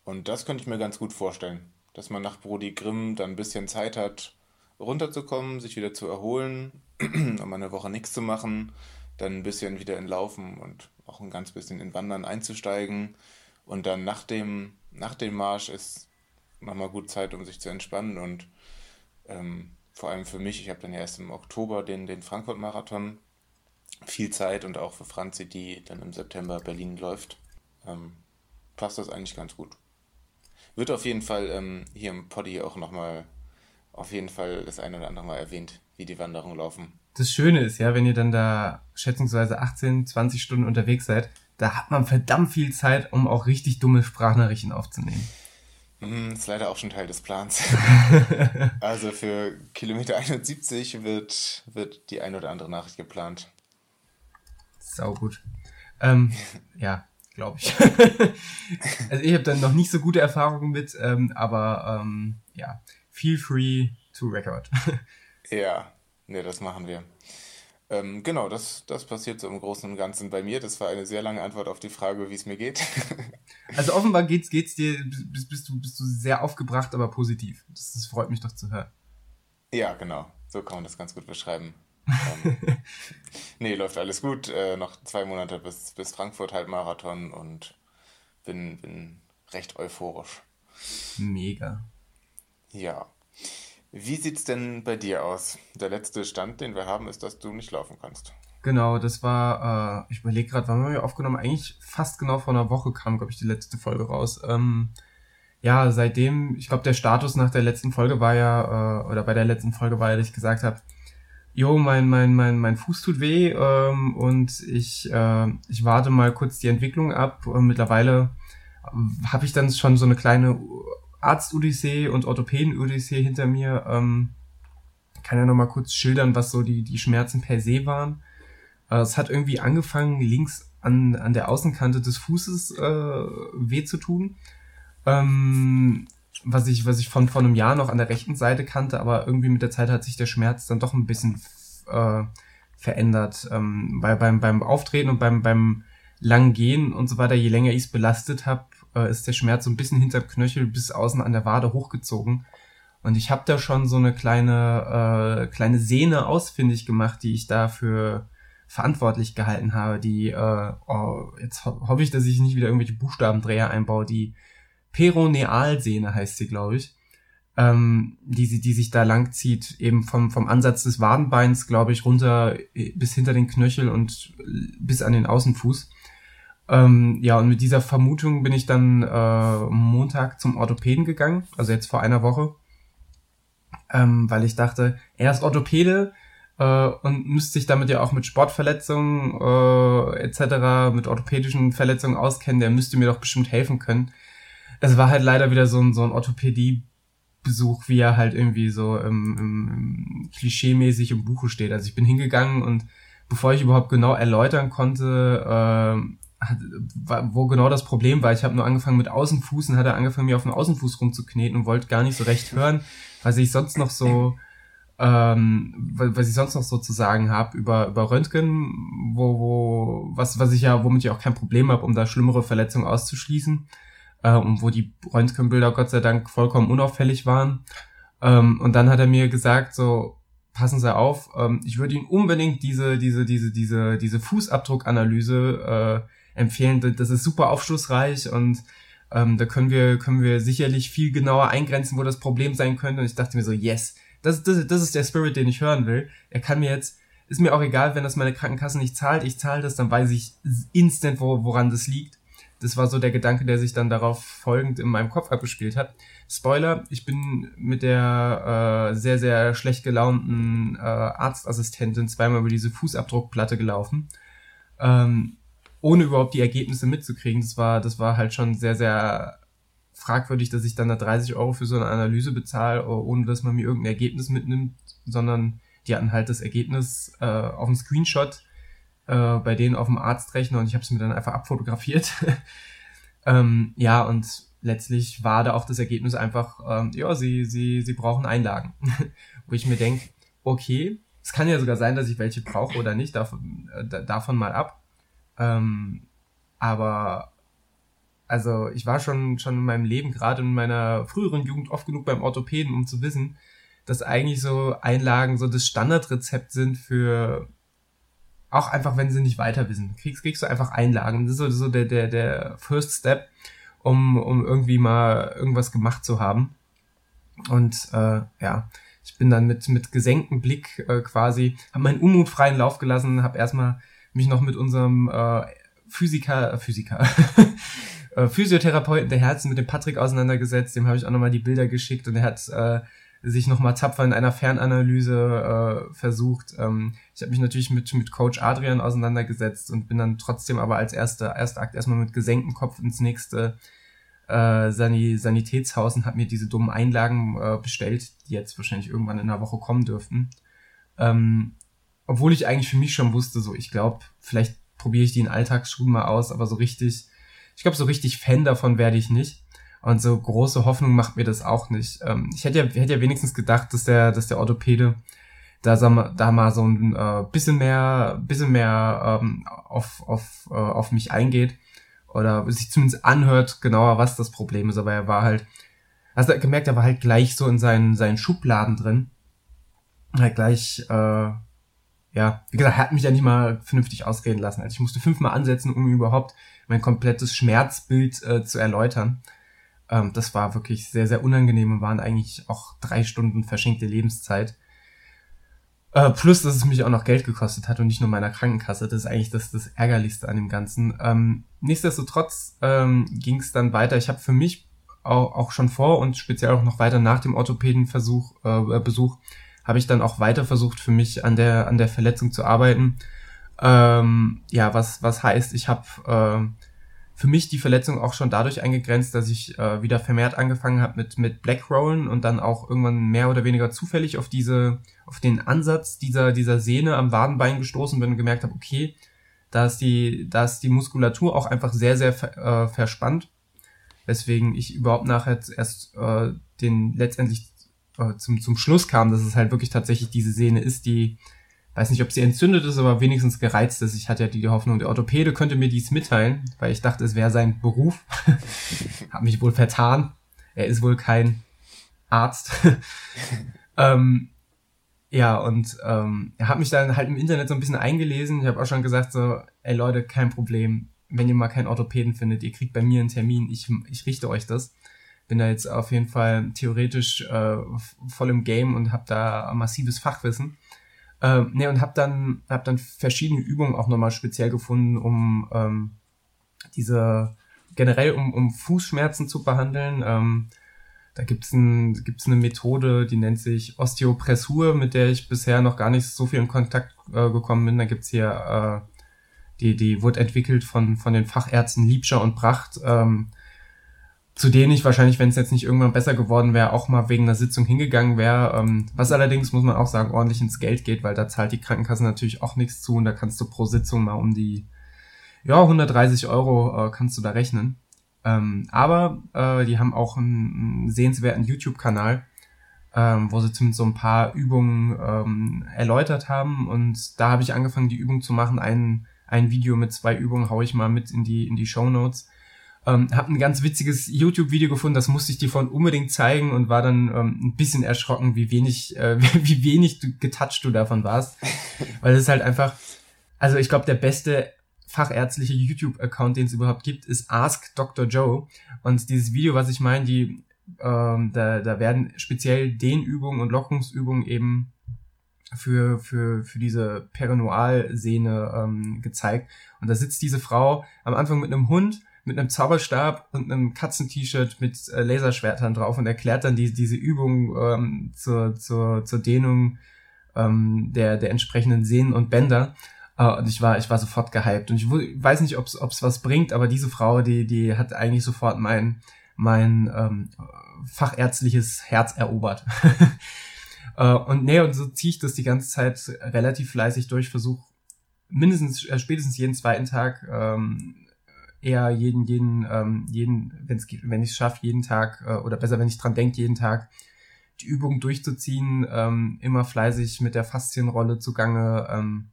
Und das könnte ich mir ganz gut vorstellen, dass man nach Brody Grimm dann ein bisschen Zeit hat, runterzukommen, sich wieder zu erholen, *clears throat* um eine Woche nichts zu machen, dann ein bisschen wieder in Laufen und auch ein ganz bisschen in Wandern einzusteigen. Und dann nach dem, nach dem Marsch ist nochmal gut Zeit, um sich zu entspannen. Und ähm, vor allem für mich, ich habe dann ja erst im Oktober den, den Frankfurt-Marathon, viel Zeit und auch für Franzi, die dann im September Berlin läuft, ähm, passt das eigentlich ganz gut. Wird auf jeden Fall ähm, hier im Poddy auch nochmal auf jeden Fall das eine oder andere Mal erwähnt, wie die Wanderungen laufen das Schöne ist ja, wenn ihr dann da schätzungsweise 18, 20 Stunden unterwegs seid, da hat man verdammt viel Zeit, um auch richtig dumme Sprachnachrichten aufzunehmen. Mm, ist leider auch schon Teil des Plans. *laughs* also für Kilometer 71 wird, wird die ein oder andere Nachricht geplant. Sau gut. Ähm, ja, glaube ich. *laughs* also ich habe dann noch nicht so gute Erfahrungen mit, ähm, aber ähm, ja, feel free to record. *laughs* ja, Ne, das machen wir. Ähm, genau, das, das passiert so im Großen und Ganzen bei mir. Das war eine sehr lange Antwort auf die Frage, wie es mir geht. *laughs* also offenbar geht's, geht's dir, bist, bist, du, bist du sehr aufgebracht, aber positiv. Das, das freut mich doch zu hören. Ja, genau. So kann man das ganz gut beschreiben. Ähm, nee, läuft alles gut. Äh, noch zwei Monate bis, bis Frankfurt Halbmarathon und bin, bin recht euphorisch. Mega. Ja. Wie sieht's denn bei dir aus? Der letzte Stand, den wir haben, ist, dass du nicht laufen kannst. Genau, das war, äh, ich überlege gerade, wann haben wir aufgenommen? Eigentlich fast genau vor einer Woche kam, glaube ich, die letzte Folge raus. Ähm, ja, seitdem, ich glaube, der Status nach der letzten Folge war ja, äh, oder bei der letzten Folge war ja, dass ich gesagt habe, jo, mein, mein, mein, mein Fuß tut weh ähm, und ich, äh, ich warte mal kurz die Entwicklung ab. Und mittlerweile habe ich dann schon so eine kleine Arzt-Odyssee und Orthopäden-Odyssee hinter mir. Ähm, kann ja noch mal kurz schildern, was so die, die Schmerzen per se waren. Äh, es hat irgendwie angefangen, links an, an der Außenkante des Fußes äh, weh zu tun. Ähm, was ich, was ich von vor einem Jahr noch an der rechten Seite kannte, aber irgendwie mit der Zeit hat sich der Schmerz dann doch ein bisschen äh, verändert. Ähm, weil beim, beim Auftreten und beim, beim lang Gehen und so weiter, je länger ich es belastet habe, äh, ist der Schmerz so ein bisschen hinterm Knöchel bis außen an der Wade hochgezogen. Und ich habe da schon so eine kleine, äh, kleine Sehne ausfindig gemacht, die ich dafür verantwortlich gehalten habe. Die, äh, oh, jetzt ho hoffe ich, dass ich nicht wieder irgendwelche Buchstabendreher einbaue. Die Peronealsehne heißt sie, glaube ich. Ähm, die, die sich da lang zieht, eben vom, vom Ansatz des Wadenbeins, glaube ich, runter äh, bis hinter den Knöchel und bis an den Außenfuß. Ähm, ja, und mit dieser Vermutung bin ich dann äh, Montag zum Orthopäden gegangen, also jetzt vor einer Woche. ähm, weil ich dachte, er ist Orthopäde äh, und müsste sich damit ja auch mit Sportverletzungen äh, etc., mit orthopädischen Verletzungen auskennen, der müsste mir doch bestimmt helfen können. Es war halt leider wieder so ein, so ein Orthopädie-Besuch, wie er halt irgendwie so im, im, klischee-mäßig im Buche steht. Also ich bin hingegangen und bevor ich überhaupt genau erläutern konnte, äh, wo genau das Problem war. Ich habe nur angefangen mit Außenfuß und hat er angefangen, mir auf den Außenfuß rumzukneten und wollte gar nicht so recht hören, was ich sonst noch so, ähm, was ich sonst noch so zu sagen habe über, über Röntgen, wo, wo, was, was ich ja, womit ich auch kein Problem habe, um da schlimmere Verletzungen auszuschließen. Äh, und wo die Röntgenbilder Gott sei Dank vollkommen unauffällig waren. Ähm, und dann hat er mir gesagt, so, passen Sie auf, ähm, ich würde Ihnen unbedingt diese, diese, diese, diese, diese Fußabdruckanalyse äh, empfehlen. Das ist super aufschlussreich und ähm, da können wir, können wir sicherlich viel genauer eingrenzen, wo das Problem sein könnte. Und ich dachte mir so, yes, das, das, das ist der Spirit, den ich hören will. Er kann mir jetzt, ist mir auch egal, wenn das meine Krankenkasse nicht zahlt, ich zahle das, dann weiß ich instant, wo, woran das liegt. Das war so der Gedanke, der sich dann darauf folgend in meinem Kopf abgespielt hat. Spoiler, ich bin mit der äh, sehr, sehr schlecht gelaunten äh, Arztassistentin zweimal über diese Fußabdruckplatte gelaufen. Ähm, ohne überhaupt die Ergebnisse mitzukriegen. Das war, das war halt schon sehr, sehr fragwürdig, dass ich dann da 30 Euro für so eine Analyse bezahle, ohne dass man mir irgendein Ergebnis mitnimmt, sondern die hatten halt das Ergebnis äh, auf dem Screenshot äh, bei denen auf dem Arztrechner und ich habe es mir dann einfach abfotografiert. *laughs* ähm, ja, und letztlich war da auch das Ergebnis einfach, ähm, ja, sie, sie, sie brauchen Einlagen. *laughs* Wo ich mir denke, okay, es kann ja sogar sein, dass ich welche brauche oder nicht, davon, äh, davon mal ab. Ähm, aber also ich war schon schon in meinem Leben, gerade in meiner früheren Jugend, oft genug beim Orthopäden, um zu wissen, dass eigentlich so Einlagen so das Standardrezept sind für auch einfach, wenn sie nicht weiter wissen. Kriegst, kriegst du einfach Einlagen. Das ist so, so der, der, der First Step, um, um irgendwie mal irgendwas gemacht zu haben. Und äh, ja, ich bin dann mit, mit gesenktem Blick äh, quasi, habe meinen Unmut freien Lauf gelassen, habe erstmal mich noch mit unserem äh, Physiker, äh, Physiker, *laughs* äh, Physiotherapeuten der Herzen mit dem Patrick auseinandergesetzt. Dem habe ich auch nochmal die Bilder geschickt und er hat äh, sich nochmal tapfer in einer Fernanalyse äh, versucht. Ähm, ich habe mich natürlich mit, mit Coach Adrian auseinandergesetzt und bin dann trotzdem aber als erster, erster Akt erstmal mit gesenktem Kopf ins nächste äh, San Sanitätshaus und habe mir diese dummen Einlagen äh, bestellt, die jetzt wahrscheinlich irgendwann in einer Woche kommen dürften. Ähm, obwohl ich eigentlich für mich schon wusste, so ich glaube, vielleicht probiere ich die in Alltagsschuhen mal aus, aber so richtig, ich glaube, so richtig Fan davon werde ich nicht. Und so große Hoffnung macht mir das auch nicht. Ähm, ich hätte ja, hätte ja wenigstens gedacht, dass der, dass der Orthopäde da, da mal so ein äh, bisschen mehr, bisschen mehr ähm, auf, auf, äh, auf mich eingeht oder sich zumindest anhört genauer, was das Problem ist. Aber er war halt, hast du gemerkt, er war halt gleich so in seinen, seinen Schubladen drin. Halt gleich, äh, ja, wie gesagt, er hat mich ja nicht mal vernünftig ausreden lassen. Also ich musste fünfmal ansetzen, um überhaupt mein komplettes Schmerzbild äh, zu erläutern. Ähm, das war wirklich sehr, sehr unangenehm und waren eigentlich auch drei Stunden verschenkte Lebenszeit. Äh, plus, dass es mich auch noch Geld gekostet hat und nicht nur meiner Krankenkasse. Das ist eigentlich das, das Ärgerlichste an dem Ganzen. Ähm, nichtsdestotrotz ähm, ging es dann weiter. Ich habe für mich auch, auch schon vor und speziell auch noch weiter nach dem Orthopädenversuch, äh, Besuch, habe ich dann auch weiter versucht, für mich an der, an der Verletzung zu arbeiten. Ähm, ja, was, was heißt, ich habe äh, für mich die Verletzung auch schon dadurch eingegrenzt, dass ich äh, wieder vermehrt angefangen habe mit mit Blackrollen und dann auch irgendwann mehr oder weniger zufällig auf diese auf den Ansatz dieser dieser Sehne am Wadenbein gestoßen bin und gemerkt habe, okay, da ist die da ist die Muskulatur auch einfach sehr sehr äh, verspannt, weswegen ich überhaupt nachher erst äh, den letztendlich äh, zum zum Schluss kam, dass es halt wirklich tatsächlich diese Sehne ist, die weiß nicht, ob sie entzündet ist, aber wenigstens gereizt ist. Ich hatte ja die Hoffnung, der Orthopäde könnte mir dies mitteilen, weil ich dachte, es wäre sein Beruf. *laughs* Hab mich wohl vertan. Er ist wohl kein Arzt. *laughs* ähm, ja, und ähm, er hat mich dann halt im Internet so ein bisschen eingelesen. Ich habe auch schon gesagt, so, ey Leute, kein Problem. Wenn ihr mal keinen Orthopäden findet, ihr kriegt bei mir einen Termin, ich, ich richte euch das. Bin da jetzt auf jeden Fall theoretisch äh, voll im Game und habe da massives Fachwissen. Ähm, ne, und habe dann, hab dann verschiedene Übungen auch nochmal speziell gefunden, um ähm, diese generell um, um Fußschmerzen zu behandeln. Ähm, Da gibt's ein, gibt's eine Methode, die nennt sich Osteopressur, mit der ich bisher noch gar nicht so viel in Kontakt äh, gekommen bin. Da gibt's hier, äh, die, die wurde entwickelt von, von den Fachärzten Liebscher und Pracht, ähm, zu denen ich wahrscheinlich, wenn es jetzt nicht irgendwann besser geworden wäre, auch mal wegen einer Sitzung hingegangen wäre. Ähm, was allerdings, muss man auch sagen, ordentlich ins Geld geht, weil da zahlt die Krankenkasse natürlich auch nichts zu und da kannst du pro Sitzung mal um die, ja, 130 Euro äh, kannst du da rechnen. Ähm, aber äh, die haben auch einen, einen sehenswerten YouTube-Kanal, ähm, wo sie zumindest so ein paar Übungen ähm, erläutert haben. Und da habe ich angefangen, die Übung zu machen. Ein, ein Video mit zwei Übungen haue ich mal mit in die, in die Show Notes. Ähm, hab ein ganz witziges YouTube-Video gefunden, das musste ich dir von unbedingt zeigen und war dann ähm, ein bisschen erschrocken, wie wenig, äh, *laughs* wie wenig du, getoucht du davon warst. Weil es halt einfach, also ich glaube, der beste fachärztliche YouTube-Account, den es überhaupt gibt, ist Ask Dr. Joe. Und dieses Video, was ich meine, die, ähm, da, da werden speziell Dehnübungen und Lockungsübungen eben für, für, für diese Perinoalsehne ähm, gezeigt. Und da sitzt diese Frau am Anfang mit einem Hund, mit einem Zauberstab und einem Katzen-T-Shirt mit äh, Laserschwertern drauf und erklärt dann die, diese Übung ähm, zur, zur, zur Dehnung ähm, der, der entsprechenden Sehnen und Bänder. Uh, und ich war, ich war sofort gehypt. Und ich weiß nicht, ob es was bringt, aber diese Frau, die, die hat eigentlich sofort mein, mein ähm, fachärztliches Herz erobert. uh, *laughs* und nee, und so ziehe ich das die ganze Zeit relativ fleißig durch, versuche mindestens, äh, spätestens jeden zweiten Tag, ähm, eher jeden, jeden, ähm, jeden, wenn's, wenn ich es schaffe, jeden Tag, äh, oder besser, wenn ich dran denke, jeden Tag die Übung durchzuziehen, ähm, immer fleißig mit der Faszienrolle zugange, ähm,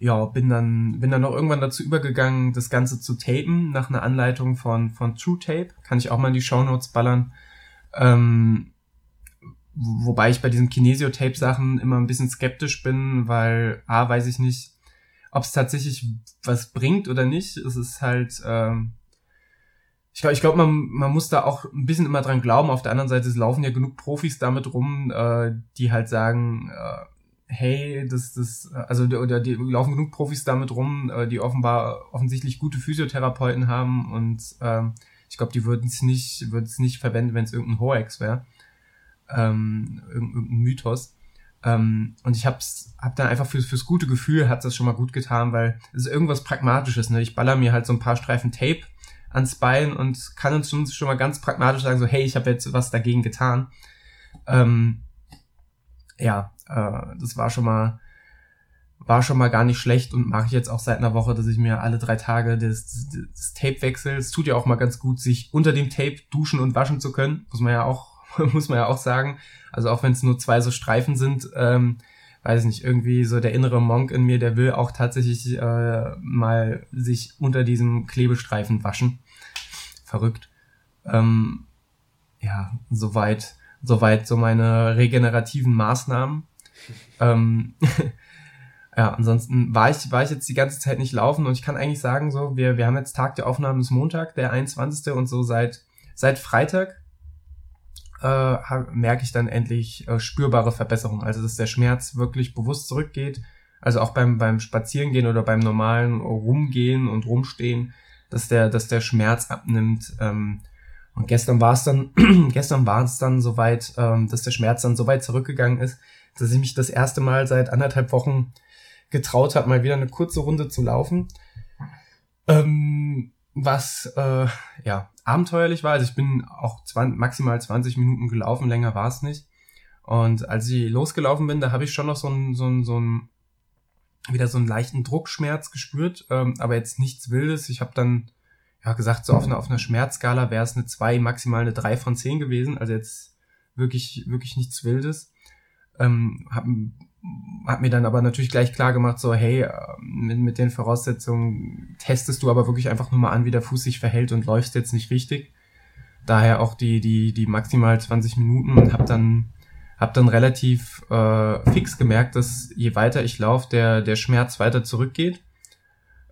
ja, bin dann, bin dann noch irgendwann dazu übergegangen, das Ganze zu tapen, nach einer Anleitung von, von True Tape. Kann ich auch mal in die Show Notes ballern. Ähm, wobei ich bei diesen Kinesio-Tape-Sachen immer ein bisschen skeptisch bin, weil A, weiß ich nicht, ob es tatsächlich was bringt oder nicht. Es ist halt, ähm, ich glaube, ich glaub, man, man muss da auch ein bisschen immer dran glauben. Auf der anderen Seite, es laufen ja genug Profis damit rum, äh, die halt sagen, äh, hey, das, das, also oder die laufen genug Profis damit rum, äh, die offenbar offensichtlich gute Physiotherapeuten haben und ähm, ich glaube, die würden es nicht, würden es nicht verwenden, wenn es irgendein Hoax wäre, ähm, irgendein Mythos. Ähm, und ich hab's, hab dann einfach fürs, fürs gute Gefühl hat das schon mal gut getan, weil es ist irgendwas Pragmatisches. Ne? Ich baller mir halt so ein paar Streifen Tape ans Bein und kann uns schon, schon mal ganz pragmatisch sagen, so, hey, ich habe jetzt was dagegen getan. Ähm, ja, äh, das war schon mal war schon mal gar nicht schlecht und mache ich jetzt auch seit einer Woche, dass ich mir alle drei Tage das, das Tape wechsle. Es tut ja auch mal ganz gut, sich unter dem Tape duschen und waschen zu können, muss man ja auch *laughs* muss man ja auch sagen. Also auch wenn es nur zwei so Streifen sind, ähm, weiß nicht, irgendwie so der innere Monk in mir, der will auch tatsächlich äh, mal sich unter diesem Klebestreifen waschen. Verrückt. Ähm, ja, soweit, soweit so meine regenerativen Maßnahmen *laughs* ähm, *laughs* ja, ansonsten war ich, war ich jetzt die ganze Zeit nicht laufen und ich kann eigentlich sagen, so, wir, wir haben jetzt Tag der Aufnahme ist Montag, der 21. und so seit, seit Freitag äh, merke ich dann endlich äh, spürbare Verbesserungen. Also dass der Schmerz wirklich bewusst zurückgeht. Also auch beim, beim Spazierengehen oder beim normalen Rumgehen und Rumstehen, dass der, dass der Schmerz abnimmt. Ähm, und gestern war es dann, *clears throat* gestern war es dann soweit, ähm, dass der Schmerz dann so weit zurückgegangen ist, dass ich mich das erste Mal seit anderthalb Wochen getraut habe, mal wieder eine kurze Runde zu laufen. Ähm, was äh, ja abenteuerlich war. Also ich bin auch 20, maximal 20 Minuten gelaufen, länger war es nicht. Und als ich losgelaufen bin, da habe ich schon noch so ein, so ein, so ein wieder so einen leichten Druckschmerz gespürt, ähm, aber jetzt nichts Wildes. Ich habe dann ja gesagt, so auf einer, auf einer Schmerzskala wäre es eine 2, maximal eine 3 von 10 gewesen. Also jetzt wirklich, wirklich nichts Wildes. Ähm, hab, hab mir dann aber natürlich gleich klar gemacht, so, hey, äh, mit, mit den Voraussetzungen testest du aber wirklich einfach nur mal an, wie der Fuß sich verhält und läufst jetzt nicht richtig. Daher auch die, die, die maximal 20 Minuten und hab dann, hab dann relativ äh, fix gemerkt, dass je weiter ich laufe, der, der Schmerz weiter zurückgeht.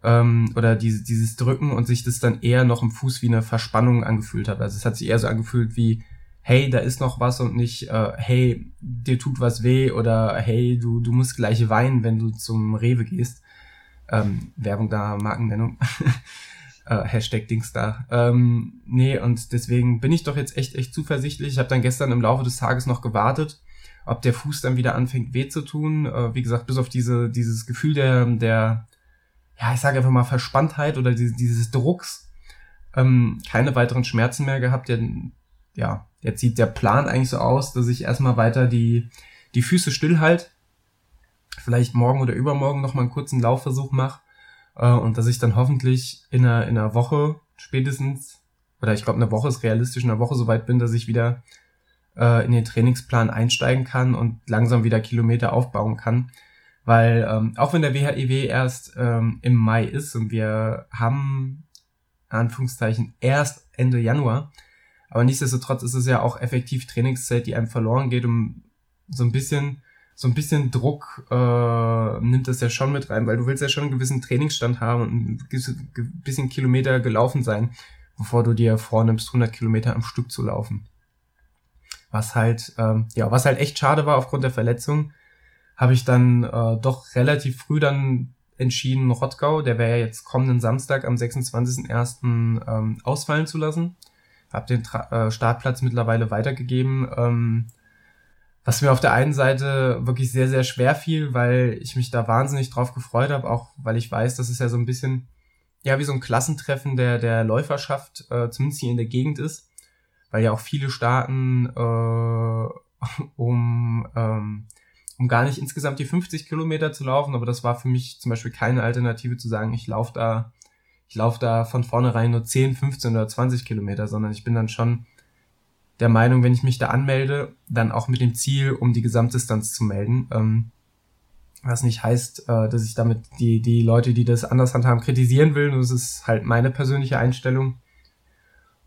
Ähm, oder diese, dieses Drücken und sich das dann eher noch im Fuß wie eine Verspannung angefühlt hat. Also es hat sich eher so angefühlt wie, hey, da ist noch was und nicht, äh, hey, dir tut was weh oder hey, du, du musst gleich weinen, wenn du zum Rewe gehst. Ähm, Werbung da, Markennennung. *laughs* Äh, Hashtag Dingstar. Ähm, nee, und deswegen bin ich doch jetzt echt, echt zuversichtlich. Ich habe dann gestern im Laufe des Tages noch gewartet, ob der Fuß dann wieder anfängt weh zu tun. Äh, wie gesagt, bis auf diese, dieses Gefühl der, der, ja, ich sage einfach mal Verspanntheit oder dieses, dieses Drucks, ähm, keine weiteren Schmerzen mehr gehabt. Der, ja, jetzt sieht der Plan eigentlich so aus, dass ich erstmal weiter die, die Füße stillhalt. Vielleicht morgen oder übermorgen noch mal einen kurzen Laufversuch mache äh, und dass ich dann hoffentlich in einer, in einer Woche spätestens, oder ich glaube eine Woche ist realistisch, in einer Woche soweit bin, dass ich wieder äh, in den Trainingsplan einsteigen kann und langsam wieder Kilometer aufbauen kann. Weil ähm, auch wenn der WHEW e erst ähm, im Mai ist und wir haben Anführungszeichen erst Ende Januar, aber nichtsdestotrotz ist es ja auch effektiv Trainingszeit, die einem verloren geht, um so ein bisschen so ein bisschen Druck äh, nimmt das ja schon mit rein, weil du willst ja schon einen gewissen Trainingsstand haben und ein bisschen Kilometer gelaufen sein, bevor du dir vornimmst, 100 Kilometer am Stück zu laufen. Was halt, ähm, ja, was halt echt schade war aufgrund der Verletzung, habe ich dann äh, doch relativ früh dann entschieden, Rottgau, der wäre ja jetzt kommenden Samstag am 26.01. Ähm, ausfallen zu lassen. Hab den Tra äh, Startplatz mittlerweile weitergegeben. Ähm, was mir auf der einen Seite wirklich sehr, sehr schwer fiel, weil ich mich da wahnsinnig drauf gefreut habe, auch weil ich weiß, dass es ja so ein bisschen, ja, wie so ein Klassentreffen der, der Läuferschaft, äh, zumindest hier in der Gegend ist, weil ja auch viele starten, äh, *laughs* um, ähm, um gar nicht insgesamt die 50 Kilometer zu laufen, aber das war für mich zum Beispiel keine Alternative zu sagen, ich laufe da, ich laufe da von vornherein nur 10, 15 oder 20 Kilometer, sondern ich bin dann schon der Meinung, wenn ich mich da anmelde, dann auch mit dem Ziel, um die Gesamtdistanz zu melden. Ähm, was nicht heißt, äh, dass ich damit die, die Leute, die das anders handhaben, kritisieren will. Das ist halt meine persönliche Einstellung.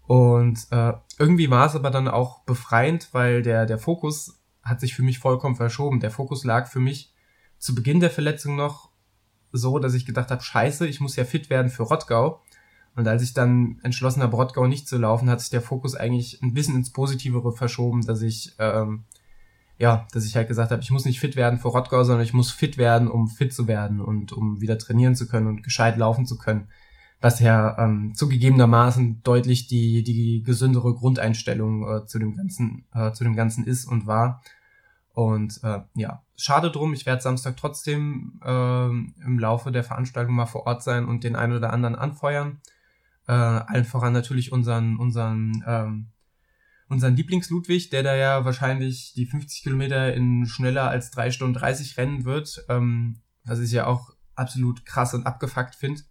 Und äh, irgendwie war es aber dann auch befreiend, weil der, der Fokus hat sich für mich vollkommen verschoben. Der Fokus lag für mich zu Beginn der Verletzung noch so, dass ich gedacht habe, scheiße, ich muss ja fit werden für Rottgau. Und als ich dann entschlossen habe, Rottgau nicht zu laufen, hat sich der Fokus eigentlich ein bisschen ins Positivere verschoben, dass ich, ähm, ja, dass ich halt gesagt habe, ich muss nicht fit werden für Rottgau, sondern ich muss fit werden, um fit zu werden und um wieder trainieren zu können und gescheit laufen zu können. Was ja ähm, zugegebenermaßen deutlich die, die gesündere Grundeinstellung äh, zu dem Ganzen, äh, zu dem Ganzen ist und war. Und äh, ja, schade drum, ich werde Samstag trotzdem äh, im Laufe der Veranstaltung mal vor Ort sein und den einen oder anderen anfeuern. Äh, allen voran natürlich unseren, unseren, ähm, unseren Lieblings-Ludwig, der da ja wahrscheinlich die 50 Kilometer in schneller als 3 Stunden 30 rennen wird, ähm, was ich ja auch absolut krass und abgefuckt finde.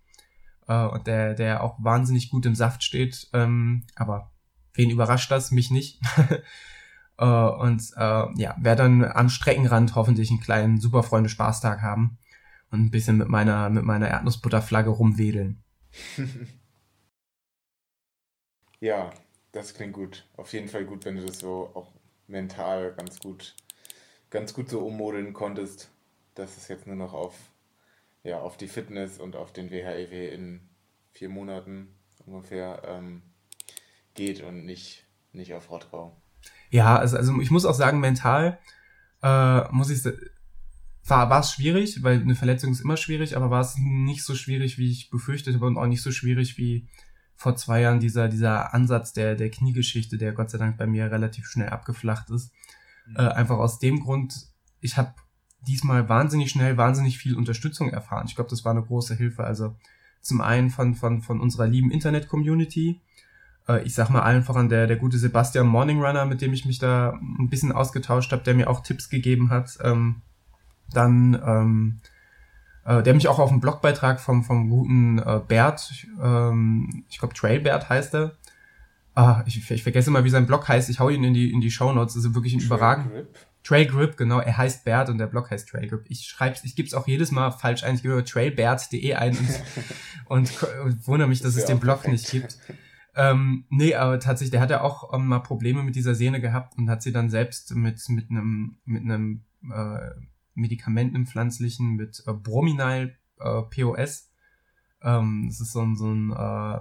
Äh, und der, der auch wahnsinnig gut im Saft steht. Ähm, aber wen überrascht das? Mich nicht. *laughs* äh, und äh, ja, werde dann am Streckenrand hoffentlich einen kleinen Superfreunde-Spaßtag haben und ein bisschen mit meiner, mit meiner Erdnussbutterflagge rumwedeln. *laughs* Ja, das klingt gut. Auf jeden Fall gut, wenn du das so auch mental ganz gut, ganz gut so ummodeln konntest, dass es jetzt nur noch auf, ja, auf die Fitness und auf den WHEW e in vier Monaten ungefähr ähm, geht und nicht, nicht auf Rottgau. Ja, also, also ich muss auch sagen, mental äh, muss ich war war es schwierig, weil eine Verletzung ist immer schwierig, aber war es nicht so schwierig, wie ich befürchtet habe und auch nicht so schwierig wie vor zwei Jahren dieser, dieser Ansatz der, der Kniegeschichte, der Gott sei Dank bei mir relativ schnell abgeflacht ist. Mhm. Äh, einfach aus dem Grund, ich habe diesmal wahnsinnig schnell, wahnsinnig viel Unterstützung erfahren. Ich glaube, das war eine große Hilfe. Also zum einen von, von, von unserer lieben Internet-Community. Äh, ich sag mal allen voran der, der gute Sebastian Morningrunner, mit dem ich mich da ein bisschen ausgetauscht habe, der mir auch Tipps gegeben hat. Ähm, dann ähm, äh, der mich auch auf einen Blogbeitrag vom, vom guten äh, Bert, ähm, ich glaube Trailbert heißt er. Ah, ich, ich vergesse mal, wie sein Blog heißt. Ich hau ihn in die, in die Show Notes. Das ist wirklich ein überragend. Trail Grip, genau. Er heißt Bert und der Blog heißt Trail Grip. Ich schreib's, ich gebe auch jedes Mal falsch ein. Ich gebe trailbert.de ein und, *laughs* und, und wundere mich, dass es den Blog perfekt. nicht gibt. Ähm, nee, aber tatsächlich, der hat ja auch ähm, mal Probleme mit dieser Sehne gehabt und hat sie dann selbst mit, mit einem, mit einem, äh, Medikamenten im Pflanzlichen mit äh, Brominal äh, POS. Ähm, das ist so ein, so ein äh,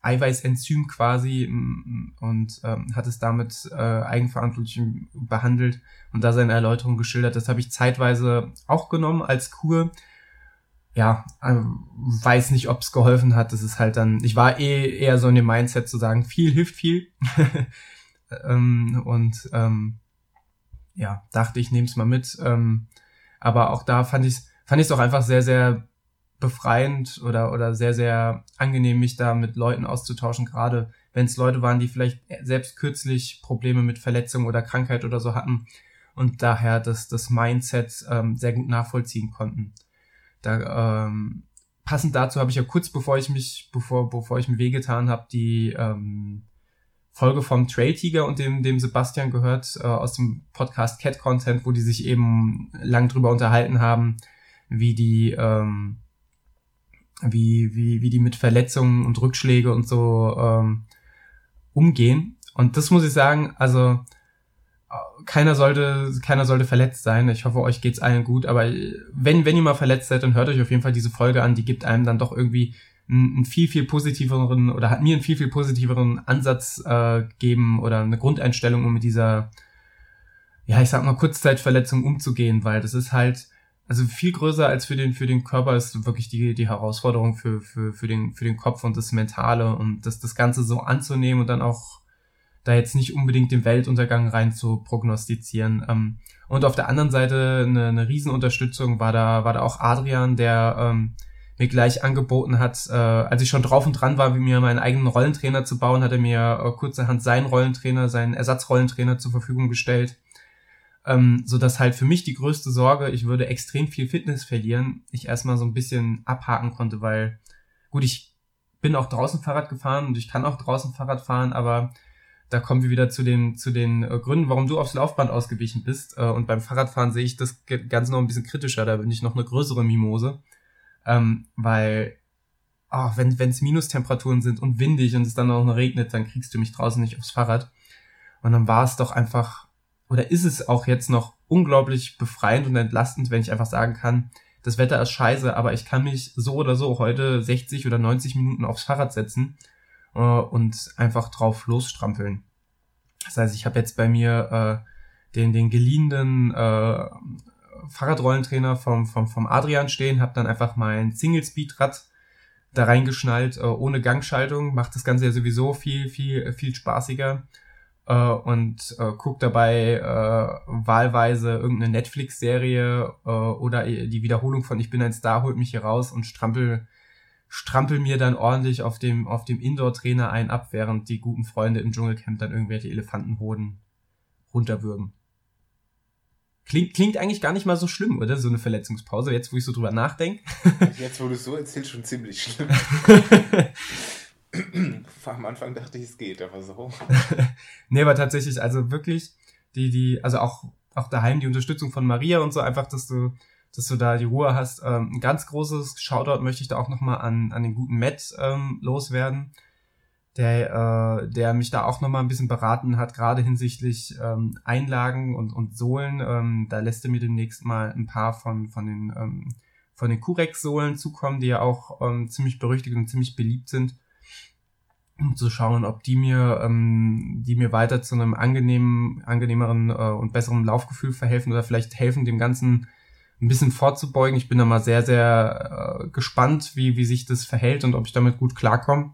Eiweißenzym quasi und ähm, hat es damit äh, eigenverantwortlich behandelt und da seine Erläuterung geschildert. Das habe ich zeitweise auch genommen als Kur. Ja, ähm, weiß nicht, ob es geholfen hat. Das ist halt dann, ich war eh eher so in dem Mindset zu sagen, viel hilft viel. *laughs* ähm, und ähm, ja, dachte ich, nehme es mal mit. Ähm, aber auch da fand ich es fand ich's auch einfach sehr, sehr befreiend oder, oder sehr, sehr angenehm, mich da mit Leuten auszutauschen, gerade wenn es Leute waren, die vielleicht selbst kürzlich Probleme mit Verletzung oder Krankheit oder so hatten und daher das, das Mindset ähm, sehr gut nachvollziehen konnten. Da, ähm, passend dazu habe ich ja kurz bevor ich mich, bevor, bevor ich mir wehgetan habe, die ähm, Folge vom Trail Tiger und dem, dem Sebastian gehört äh, aus dem Podcast Cat Content, wo die sich eben lang drüber unterhalten haben, wie die ähm, wie, wie, wie die mit Verletzungen und Rückschläge und so ähm, umgehen. Und das muss ich sagen, also keiner sollte, keiner sollte verletzt sein. Ich hoffe, euch geht's allen gut. Aber wenn, wenn ihr mal verletzt seid, dann hört euch auf jeden Fall diese Folge an. Die gibt einem dann doch irgendwie einen, einen viel, viel positiveren oder hat mir einen viel, viel positiveren Ansatz äh, gegeben oder eine Grundeinstellung, um mit dieser, ja, ich sag mal, Kurzzeitverletzung umzugehen, weil das ist halt, also viel größer als für den, für den Körper ist wirklich die, die Herausforderung für, für, für, den, für den Kopf und das Mentale und das, das Ganze so anzunehmen und dann auch da jetzt nicht unbedingt den Weltuntergang rein zu prognostizieren. Ähm, und auf der anderen Seite eine, eine Riesenunterstützung war da, war da auch Adrian, der ähm, mir gleich angeboten hat, äh, als ich schon drauf und dran war, wie mir meinen eigenen Rollentrainer zu bauen, hat er mir äh, kurzerhand seinen Rollentrainer, seinen Ersatzrollentrainer zur Verfügung gestellt ähm, so dass halt für mich die größte Sorge, ich würde extrem viel Fitness verlieren, ich erstmal so ein bisschen abhaken konnte, weil gut, ich bin auch draußen Fahrrad gefahren und ich kann auch draußen Fahrrad fahren, aber da kommen wir wieder zu den zu den äh, Gründen, warum du aufs Laufband ausgewichen bist. Äh, und beim Fahrradfahren sehe ich das Ganze noch ein bisschen kritischer. Da bin ich noch eine größere Mimose, ähm, weil oh, wenn es Minustemperaturen sind und windig und es dann auch noch regnet, dann kriegst du mich draußen nicht aufs Fahrrad. Und dann war es doch einfach oder ist es auch jetzt noch unglaublich befreiend und entlastend, wenn ich einfach sagen kann, das Wetter ist scheiße, aber ich kann mich so oder so heute 60 oder 90 Minuten aufs Fahrrad setzen äh, und einfach drauf losstrampeln. Das heißt, ich habe jetzt bei mir äh, den, den geliehenen äh, Fahrradrollentrainer vom, vom, vom Adrian stehen, habe dann einfach mein Single-Speed-Rad da reingeschnallt, äh, ohne Gangschaltung, macht das Ganze ja sowieso viel, viel, viel spaßiger äh, und äh, guck dabei äh, wahlweise irgendeine Netflix-Serie äh, oder die Wiederholung von Ich bin ein Star holt mich hier raus und strampel strampel mir dann ordentlich auf dem auf dem Indoor-Trainer ein ab, während die guten Freunde im Dschungelcamp dann irgendwelche Elefantenhoden runterwürgen. Klingt, klingt eigentlich gar nicht mal so schlimm, oder? So eine Verletzungspause, jetzt wo ich so drüber nachdenke. *laughs* Jetzt, wo du so erzählst, schon ziemlich schlimm. *laughs* Am Anfang dachte ich, es geht, aber so. *laughs* nee, aber tatsächlich, also wirklich, die, die, also auch, auch daheim die Unterstützung von Maria und so, einfach, dass du, dass du da die Ruhe hast. Ähm, ein ganz großes Shoutout möchte ich da auch nochmal an, an den guten Matt ähm, loswerden, der, äh, der mich da auch nochmal ein bisschen beraten hat, gerade hinsichtlich ähm, Einlagen und, und Sohlen. Ähm, da lässt er mir demnächst mal ein paar von, von den, ähm, den Curex-Sohlen zukommen, die ja auch ähm, ziemlich berüchtigt und ziemlich beliebt sind um zu schauen, ob die mir, ähm, die mir weiter zu einem angenehmen, angenehmeren äh, und besseren Laufgefühl verhelfen oder vielleicht helfen, dem Ganzen ein bisschen vorzubeugen. Ich bin da mal sehr, sehr äh, gespannt, wie, wie sich das verhält und ob ich damit gut klarkomme.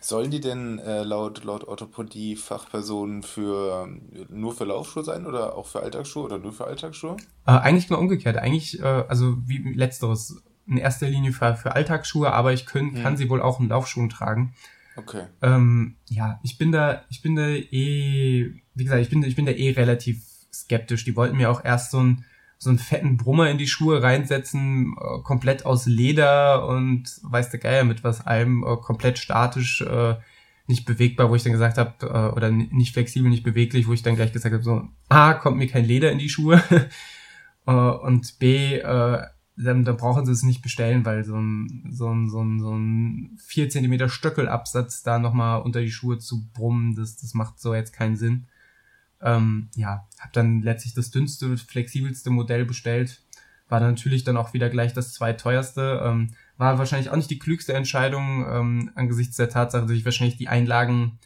Sollen die denn äh, laut, laut Orthopädie Fachpersonen für nur für Laufschuhe sein oder auch für Alltagsschuhe oder nur für Alltagsschuhe? Äh, eigentlich genau umgekehrt. Eigentlich, äh, also wie letzteres. In erster Linie für, für Alltagsschuhe, aber ich können, hm. kann sie wohl auch in Laufschuhen tragen. Okay. Ähm, ja, ich bin da, ich bin da eh, wie gesagt, ich bin, ich bin da eh relativ skeptisch. Die wollten mir auch erst so einen, so einen fetten Brummer in die Schuhe reinsetzen, äh, komplett aus Leder und weiß der Geier mit was allem, äh, komplett statisch, äh, nicht bewegbar, wo ich dann gesagt habe, äh, oder nicht flexibel, nicht beweglich, wo ich dann gleich gesagt habe, so, A, kommt mir kein Leder in die Schuhe *laughs* äh, und B, äh, dann, dann brauchen sie es nicht bestellen, weil so ein, so ein, so ein, so ein 4 cm Stöckelabsatz da nochmal unter die Schuhe zu brummen, das, das macht so jetzt keinen Sinn. Ähm, ja, habe dann letztlich das dünnste, flexibelste Modell bestellt. War natürlich dann auch wieder gleich das zweiteuerste. Ähm, war wahrscheinlich auch nicht die klügste Entscheidung ähm, angesichts der Tatsache, dass ich wahrscheinlich die Einlagen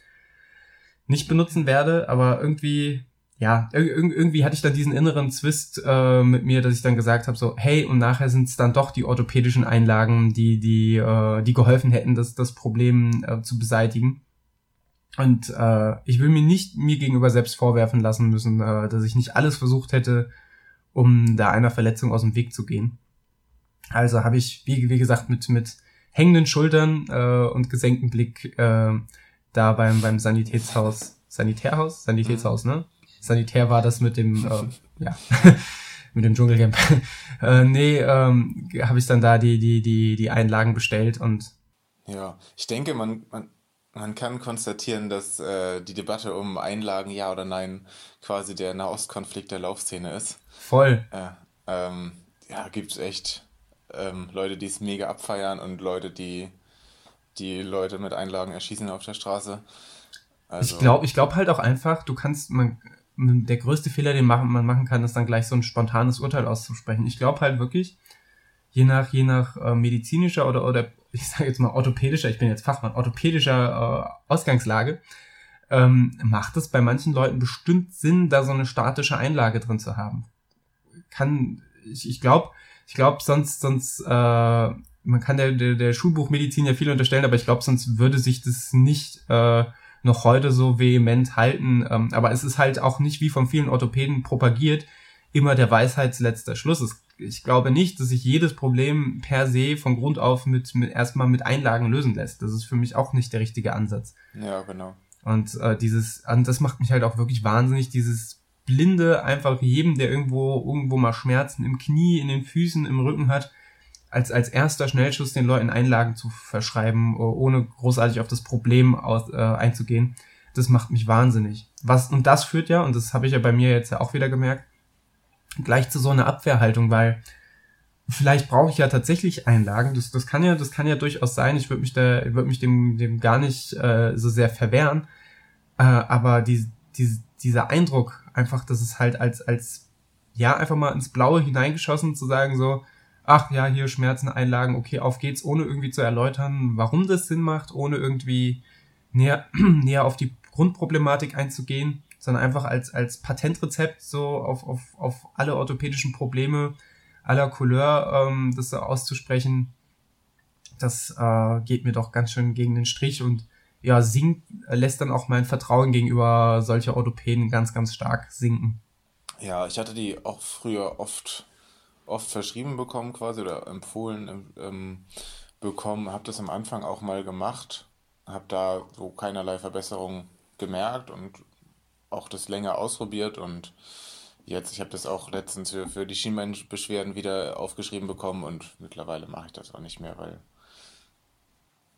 nicht benutzen werde, aber irgendwie ja, irgendwie hatte ich dann diesen inneren Zwist äh, mit mir, dass ich dann gesagt habe, so, hey, und nachher sind es dann doch die orthopädischen Einlagen, die, die, äh, die geholfen hätten, das, das Problem äh, zu beseitigen. Und äh, ich will mir nicht mir gegenüber selbst vorwerfen lassen müssen, äh, dass ich nicht alles versucht hätte, um da einer Verletzung aus dem Weg zu gehen. Also habe ich, wie, wie gesagt, mit, mit hängenden Schultern äh, und gesenktem Blick äh, da beim, beim Sanitätshaus, Sanitärhaus? Sanitätshaus, ne? Sanitär war das mit dem, äh, *laughs* ja, *laughs* mit dem Dschungelcamp. *laughs* äh, nee, ähm, habe ich dann da die, die, die, die Einlagen bestellt und. Ja, ich denke, man, man, man kann konstatieren, dass äh, die Debatte um Einlagen, ja oder nein, quasi der Nahostkonflikt der Laufszene ist. Voll. Äh, ähm, ja, gibt's echt ähm, Leute, die es mega abfeiern und Leute, die die Leute mit Einlagen erschießen auf der Straße. Also, ich glaube ich glaub halt auch einfach, du kannst, man, der größte Fehler, den man machen kann, ist dann gleich so ein spontanes Urteil auszusprechen. Ich glaube halt wirklich, je nach, je nach äh, medizinischer oder, oder ich sage jetzt mal orthopädischer, ich bin jetzt Fachmann, orthopädischer äh, Ausgangslage, ähm, macht es bei manchen Leuten bestimmt Sinn, da so eine statische Einlage drin zu haben. Kann, ich, ich glaube, ich glaube, sonst, sonst, äh, man kann der, der, der Schulbuchmedizin ja viel unterstellen, aber ich glaube, sonst würde sich das nicht äh, noch heute so vehement halten. Ähm, aber es ist halt auch nicht wie von vielen Orthopäden propagiert, immer der Weisheitsletzter Schluss. Es ich glaube nicht, dass sich jedes Problem per se von Grund auf mit, mit erstmal mit Einlagen lösen lässt. Das ist für mich auch nicht der richtige Ansatz. Ja, genau. Und äh, dieses, und das macht mich halt auch wirklich wahnsinnig, dieses blinde, einfach jedem, der irgendwo, irgendwo mal Schmerzen im Knie, in den Füßen, im Rücken hat, als, als erster Schnellschuss den Leuten Einlagen zu verschreiben, ohne großartig auf das Problem aus, äh, einzugehen. Das macht mich wahnsinnig. Was, und das führt ja, und das habe ich ja bei mir jetzt ja auch wieder gemerkt, gleich zu so einer Abwehrhaltung, weil vielleicht brauche ich ja tatsächlich Einlagen. Das, das kann ja, das kann ja durchaus sein. Ich würde mich da, würde mich dem, dem gar nicht äh, so sehr verwehren. Äh, aber die, die, dieser Eindruck, einfach, dass es halt als, als, ja, einfach mal ins Blaue hineingeschossen zu sagen, so, ach ja, hier Schmerzen, Einlagen, okay, auf geht's, ohne irgendwie zu erläutern, warum das Sinn macht, ohne irgendwie näher, *clears throat* näher auf die Grundproblematik einzugehen sondern einfach als, als Patentrezept so auf, auf, auf alle orthopädischen Probleme aller Couleur ähm, das so auszusprechen, das äh, geht mir doch ganz schön gegen den Strich und ja, sinkt, lässt dann auch mein Vertrauen gegenüber solcher Orthopäden ganz, ganz stark sinken. Ja, ich hatte die auch früher oft, oft verschrieben bekommen quasi oder empfohlen ähm, bekommen, habe das am Anfang auch mal gemacht, habe da so keinerlei Verbesserung gemerkt und auch das länger ausprobiert und jetzt, ich habe das auch letztens für, für die Schienbeinbeschwerden wieder aufgeschrieben bekommen und mittlerweile mache ich das auch nicht mehr, weil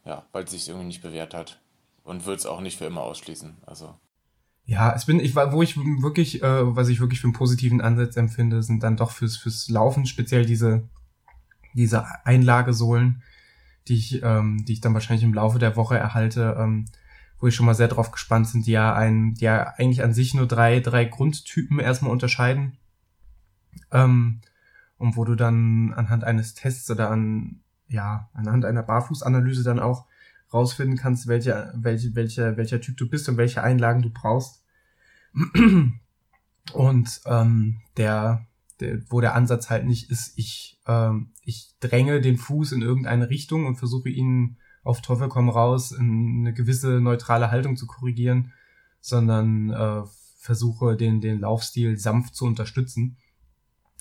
ja, weil es sich irgendwie nicht bewährt hat und würde es auch nicht für immer ausschließen. Also ja, es bin ich wo ich wirklich, äh, was ich wirklich für einen positiven Ansatz empfinde, sind dann doch fürs fürs Laufen speziell diese diese Einlagesohlen, die ich ähm, die ich dann wahrscheinlich im Laufe der Woche erhalte. Ähm, wo ich schon mal sehr drauf gespannt sind, die ja ein, die ja eigentlich an sich nur drei, drei Grundtypen erstmal unterscheiden. Ähm, und wo du dann anhand eines Tests oder an, ja, anhand einer Barfußanalyse dann auch rausfinden kannst, welcher, welche, welcher, welcher Typ du bist und welche Einlagen du brauchst. *clears throat* Und ähm, der, der, wo der Ansatz halt nicht ist, ich, ähm, ich dränge den Fuß in irgendeine Richtung und versuche ihn auf Teufel komm raus in eine gewisse neutrale Haltung zu korrigieren, sondern äh, versuche den, den Laufstil sanft zu unterstützen.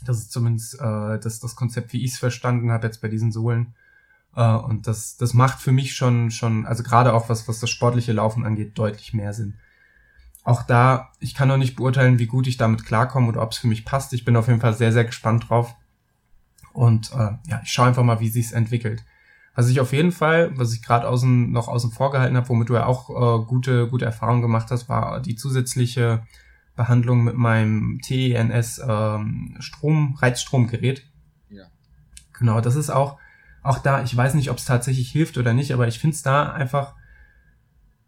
Das ist zumindest äh, das, das Konzept, wie ich es verstanden habe jetzt bei diesen Sohlen. Äh, und das, das macht für mich schon, schon, also gerade auch was, was das sportliche Laufen angeht, deutlich mehr Sinn. Auch da, ich kann noch nicht beurteilen, wie gut ich damit klarkomme oder ob es für mich passt. Ich bin auf jeden Fall sehr, sehr gespannt drauf. Und äh, ja, ich schaue einfach mal, wie sich's entwickelt. Was ich auf jeden Fall, was ich gerade außen, noch außen vor gehalten habe, womit du ja auch äh, gute, gute Erfahrungen gemacht hast, war die zusätzliche Behandlung mit meinem TENS ähm, Strom, Reizstromgerät. Ja. Genau, das ist auch, auch da, ich weiß nicht, ob es tatsächlich hilft oder nicht, aber ich finde es da einfach,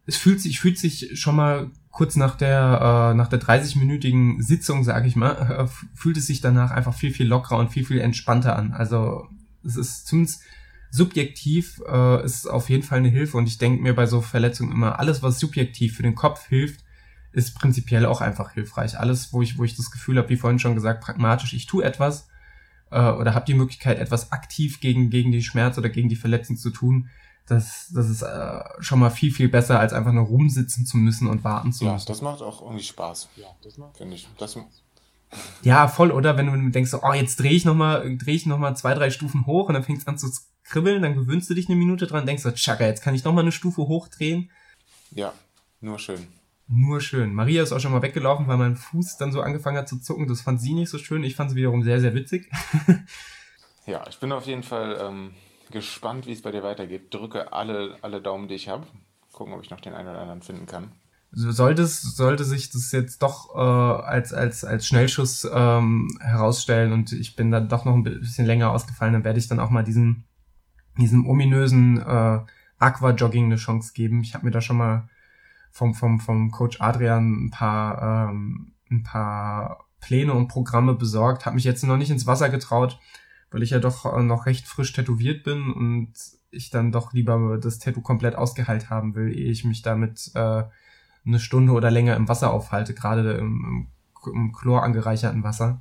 es fühlt sich, fühlt sich schon mal kurz nach der, äh, nach der 30-minütigen Sitzung, sage ich mal, äh, *laughs* fühlt es sich danach einfach viel, viel lockerer und viel, viel entspannter an. Also es ist zumindest subjektiv äh, ist auf jeden Fall eine Hilfe und ich denke mir bei so Verletzungen immer, alles was subjektiv für den Kopf hilft, ist prinzipiell auch einfach hilfreich. Alles, wo ich, wo ich das Gefühl habe, wie vorhin schon gesagt, pragmatisch, ich tue etwas äh, oder habe die Möglichkeit, etwas aktiv gegen, gegen die Schmerz oder gegen die Verletzung zu tun, das, das ist äh, schon mal viel, viel besser, als einfach nur rumsitzen zu müssen und warten zu ja, müssen. das macht auch irgendwie Spaß. Ja, das macht, finde ich. Das, ja, voll, oder? Wenn du denkst, oh, jetzt drehe ich nochmal, drehe ich noch mal zwei, drei Stufen hoch und dann fängst du an zu kribbeln, dann gewöhnst du dich eine Minute dran, denkst du, tschakka, jetzt kann ich nochmal eine Stufe hochdrehen. Ja, nur schön. Nur schön. Maria ist auch schon mal weggelaufen, weil mein Fuß dann so angefangen hat zu zucken. Das fand sie nicht so schön. Ich fand sie wiederum sehr, sehr witzig. *laughs* ja, ich bin auf jeden Fall ähm, gespannt, wie es bei dir weitergeht. Drücke alle, alle Daumen, die ich habe. Gucken, ob ich noch den einen oder anderen finden kann. Sollte, sollte sich das jetzt doch äh, als, als, als Schnellschuss ähm, herausstellen und ich bin dann doch noch ein bisschen länger ausgefallen, dann werde ich dann auch mal diesen, diesem ominösen äh, Aqua-Jogging eine Chance geben. Ich habe mir da schon mal vom, vom, vom Coach Adrian ein paar, ähm, ein paar Pläne und Programme besorgt, habe mich jetzt noch nicht ins Wasser getraut, weil ich ja doch äh, noch recht frisch tätowiert bin und ich dann doch lieber das Tattoo komplett ausgeheilt haben will, ehe ich mich damit äh, eine Stunde oder länger im Wasser aufhalte, gerade im, im, im Chlor angereicherten Wasser.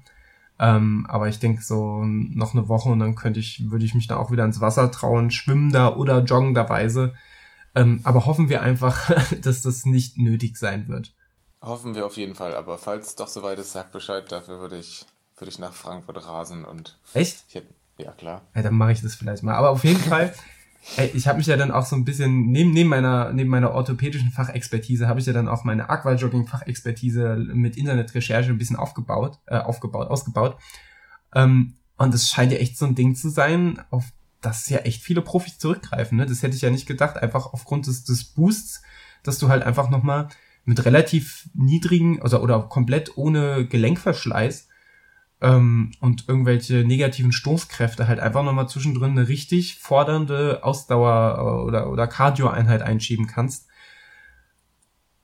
Ähm, aber ich denke so noch eine Woche und dann könnte ich, würde ich mich da auch wieder ins Wasser trauen, schwimmender oder joggenderweise. Ähm, aber hoffen wir einfach, *laughs* dass das nicht nötig sein wird. Hoffen wir auf jeden Fall, aber falls doch soweit ist, sag Bescheid, dafür würde ich, würde ich nach Frankfurt rasen und. Echt? Hätte, ja, klar. Ja, dann mache ich das vielleicht mal. Aber auf jeden Fall, *laughs* ich habe mich ja dann auch so ein bisschen, neben, neben meiner, neben meiner orthopädischen Fachexpertise, habe ich ja dann auch meine Aquajogging-Fachexpertise mit Internetrecherche ein bisschen aufgebaut, äh, aufgebaut, ausgebaut. Ähm, und es scheint ja echt so ein Ding zu sein, auf das ja echt viele Profis zurückgreifen. Ne? Das hätte ich ja nicht gedacht, einfach aufgrund des, des Boosts, dass du halt einfach nochmal mit relativ niedrigen also, oder komplett ohne Gelenkverschleiß ähm, und irgendwelche negativen Stoßkräfte halt einfach nochmal zwischendrin eine richtig fordernde Ausdauer äh, oder, oder Cardio-Einheit einschieben kannst.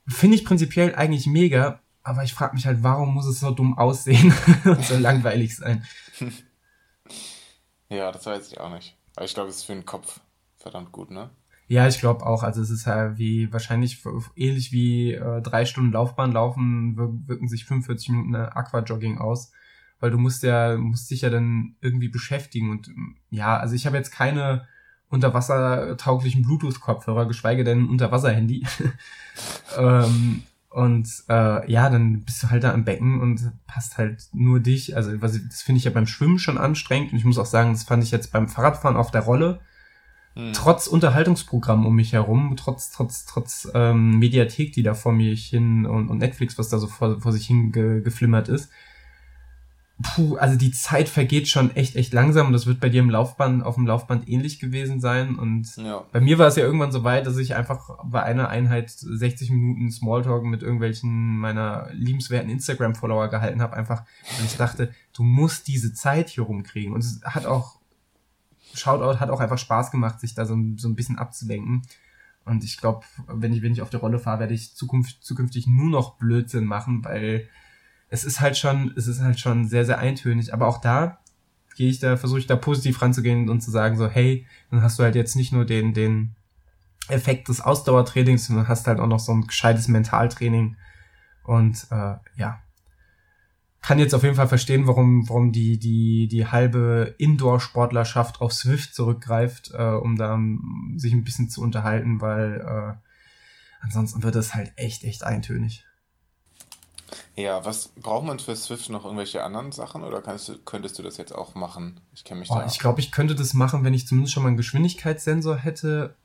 Finde ich prinzipiell eigentlich mega, aber ich frage mich halt, warum muss es so dumm aussehen *laughs* und so langweilig sein? *laughs* Ja, das weiß ich auch nicht. Aber ich glaube, es ist für den Kopf verdammt gut, ne? Ja, ich glaube auch. Also es ist halt wie wahrscheinlich ähnlich wie äh, drei Stunden Laufbahn laufen, wirken sich 45 Minuten Aquajogging aus, weil du musst ja musst dich ja dann irgendwie beschäftigen und ja, also ich habe jetzt keine unterwassertauglichen Bluetooth-Kopfhörer, geschweige denn Unterwasser-Handy. *laughs* ähm, und äh, ja, dann bist du halt da am Becken und passt halt nur dich. Also was, das finde ich ja beim Schwimmen schon anstrengend. Und ich muss auch sagen, das fand ich jetzt beim Fahrradfahren auf der Rolle. Hm. Trotz Unterhaltungsprogramm um mich herum, trotz, trotz, trotz ähm, Mediathek, die da vor mir hin und, und Netflix, was da so vor, vor sich hin ge, geflimmert ist, puh, also die Zeit vergeht schon echt, echt langsam und das wird bei dir im Laufband, auf dem Laufband ähnlich gewesen sein. Und ja. bei mir war es ja irgendwann so weit, dass ich einfach bei einer Einheit 60 Minuten Smalltalk mit irgendwelchen meiner liebenswerten Instagram-Follower gehalten habe, einfach, weil ich dachte, du musst diese Zeit hier rumkriegen. Und es hat auch, Shoutout hat auch einfach Spaß gemacht, sich da so, so ein bisschen abzulenken. Und ich glaube, wenn ich, wenn ich auf der Rolle fahre, werde ich zukünftig, zukünftig nur noch Blödsinn machen, weil es ist halt schon, es ist halt schon sehr, sehr eintönig. Aber auch da gehe ich da, versuche ich da positiv ranzugehen und zu sagen so, hey, dann hast du halt jetzt nicht nur den, den Effekt des Ausdauertrainings, sondern hast halt auch noch so ein gescheites Mentaltraining. Und äh, ja, kann jetzt auf jeden Fall verstehen, warum, warum die, die, die halbe Indoor-Sportlerschaft auf Swift zurückgreift, äh, um da um, sich ein bisschen zu unterhalten, weil äh, ansonsten wird es halt echt, echt eintönig. Ja, was braucht man für Swift noch irgendwelche anderen Sachen oder kannst du, könntest du das jetzt auch machen? Ich kenne mich oh, da. Ich glaube, ich könnte das machen, wenn ich zumindest schon mal einen Geschwindigkeitssensor hätte.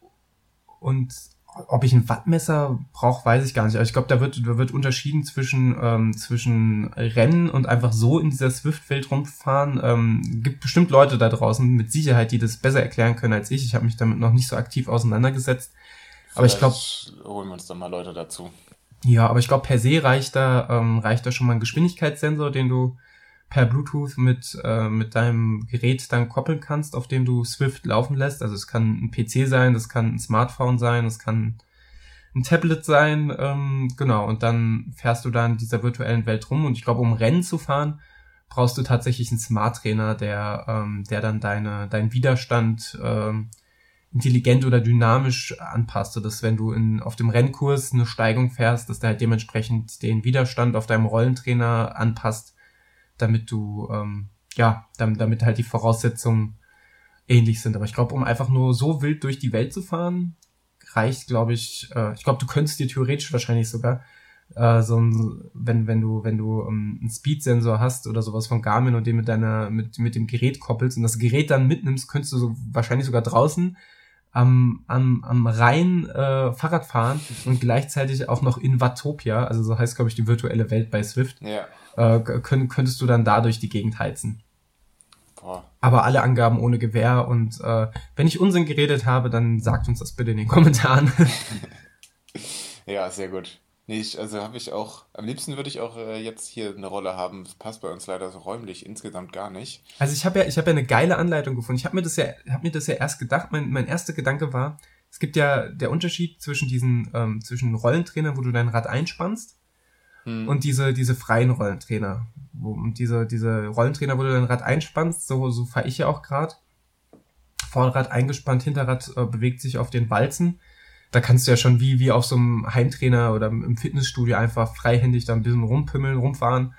Und ob ich ein Wattmesser brauche, weiß ich gar nicht. Aber ich glaube, da wird, da wird unterschieden zwischen, ähm, zwischen Rennen und einfach so in dieser Swift-Welt rumfahren. Ähm, gibt bestimmt Leute da draußen mit Sicherheit, die das besser erklären können als ich. Ich habe mich damit noch nicht so aktiv auseinandergesetzt. Aber ich glaube. Holen wir uns dann mal Leute dazu. Ja, aber ich glaube, per se reicht da, ähm, reicht da schon mal ein Geschwindigkeitssensor, den du per Bluetooth mit, äh, mit deinem Gerät dann koppeln kannst, auf dem du Swift laufen lässt. Also es kann ein PC sein, das kann ein Smartphone sein, es kann ein Tablet sein, ähm, genau. Und dann fährst du da in dieser virtuellen Welt rum. Und ich glaube, um Rennen zu fahren, brauchst du tatsächlich einen Smart Trainer, der, ähm, der dann deine, deinen Widerstand ähm, intelligent oder dynamisch anpasst, so dass wenn du in, auf dem Rennkurs eine Steigung fährst, dass der halt dementsprechend den Widerstand auf deinem Rollentrainer anpasst, damit du, ähm, ja, damit, damit halt die Voraussetzungen ähnlich sind. Aber ich glaube, um einfach nur so wild durch die Welt zu fahren, reicht, glaube ich, äh, ich glaube, du könntest dir theoretisch wahrscheinlich sogar äh, so ein, wenn, wenn du, wenn du um, einen Speed-Sensor hast oder sowas von Garmin und den mit deiner, mit, mit dem Gerät koppelst und das Gerät dann mitnimmst, könntest du so wahrscheinlich sogar draußen am, am, am Rhein äh, Fahrrad fahren und gleichzeitig auch noch in Watopia, also so heißt, glaube ich, die virtuelle Welt bei Swift, ja. äh, könnt, könntest du dann dadurch die Gegend heizen. Boah. Aber alle Angaben ohne Gewehr und äh, wenn ich Unsinn geredet habe, dann sagt uns das bitte in den Kommentaren. *laughs* ja, sehr gut. Nee, ich, also habe ich auch, am liebsten würde ich auch äh, jetzt hier eine Rolle haben. Das passt bei uns leider so räumlich insgesamt gar nicht. Also ich habe ja, ich habe ja eine geile Anleitung gefunden. Ich habe mir das ja, habe mir das ja erst gedacht. Mein, mein erster Gedanke war, es gibt ja der Unterschied zwischen diesen, ähm, zwischen Rollentrainern, wo du dein Rad einspannst, hm. und diese, diese freien Rollentrainer. Wo, und diese, diese Rollentrainer, wo du dein Rad einspannst, so, so fahre ich ja auch gerade. Vorderrad eingespannt, Hinterrad äh, bewegt sich auf den Walzen da kannst du ja schon wie, wie auf so einem Heimtrainer oder im Fitnessstudio einfach freihändig da ein bisschen rumpimmeln, rumfahren.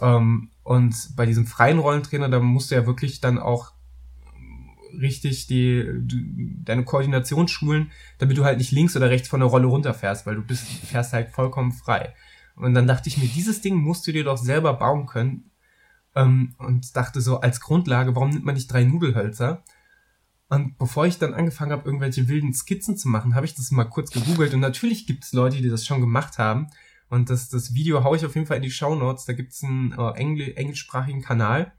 Ähm, und bei diesem freien Rollentrainer, da musst du ja wirklich dann auch richtig die, die, deine Koordination schulen, damit du halt nicht links oder rechts von der Rolle runterfährst, weil du bist, fährst halt vollkommen frei. Und dann dachte ich mir, dieses Ding musst du dir doch selber bauen können. Ähm, und dachte so, als Grundlage, warum nimmt man nicht drei Nudelhölzer? Und bevor ich dann angefangen habe, irgendwelche wilden Skizzen zu machen, habe ich das mal kurz gegoogelt. Und natürlich gibt es Leute, die das schon gemacht haben. Und das, das Video haue ich auf jeden Fall in die Show Notes. Da gibt es einen äh, Engl englischsprachigen Kanal.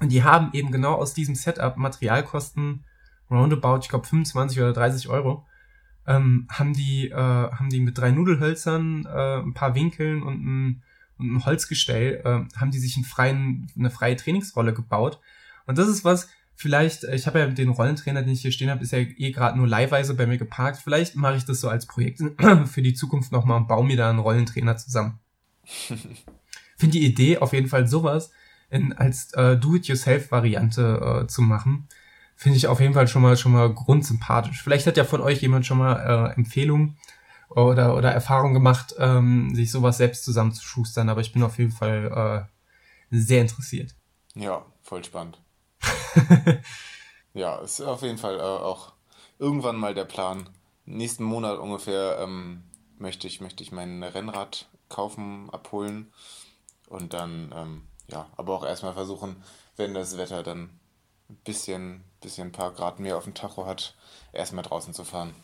Und die haben eben genau aus diesem Setup Materialkosten roundabout, ich glaube 25 oder 30 Euro, ähm, haben die äh, haben die mit drei Nudelhölzern, äh, ein paar Winkeln und ein, und ein Holzgestell, äh, haben die sich einen freien, eine freie Trainingsrolle gebaut. Und das ist was, vielleicht, äh, ich habe ja den Rollentrainer, den ich hier stehen habe, ist ja eh gerade nur leihweise bei mir geparkt. Vielleicht mache ich das so als Projekt *clears throat* für die Zukunft nochmal und baue mir da einen Rollentrainer zusammen. *laughs* Finde die Idee auf jeden Fall sowas in, als äh, Do-it-yourself-Variante äh, zu machen, finde ich auf jeden Fall schon mal schon mal grundsympathisch. Vielleicht hat ja von euch jemand schon mal äh, Empfehlungen oder oder Erfahrung gemacht, ähm, sich sowas selbst zusammenzuschustern, aber ich bin auf jeden Fall äh, sehr interessiert. Ja, voll spannend. *laughs* ja, ist auf jeden Fall äh, auch irgendwann mal der Plan. Nächsten Monat ungefähr ähm, möchte, ich, möchte ich mein Rennrad kaufen, abholen und dann, ähm, ja, aber auch erstmal versuchen, wenn das Wetter dann ein bisschen, bisschen ein paar Grad mehr auf dem Tacho hat, erstmal draußen zu fahren.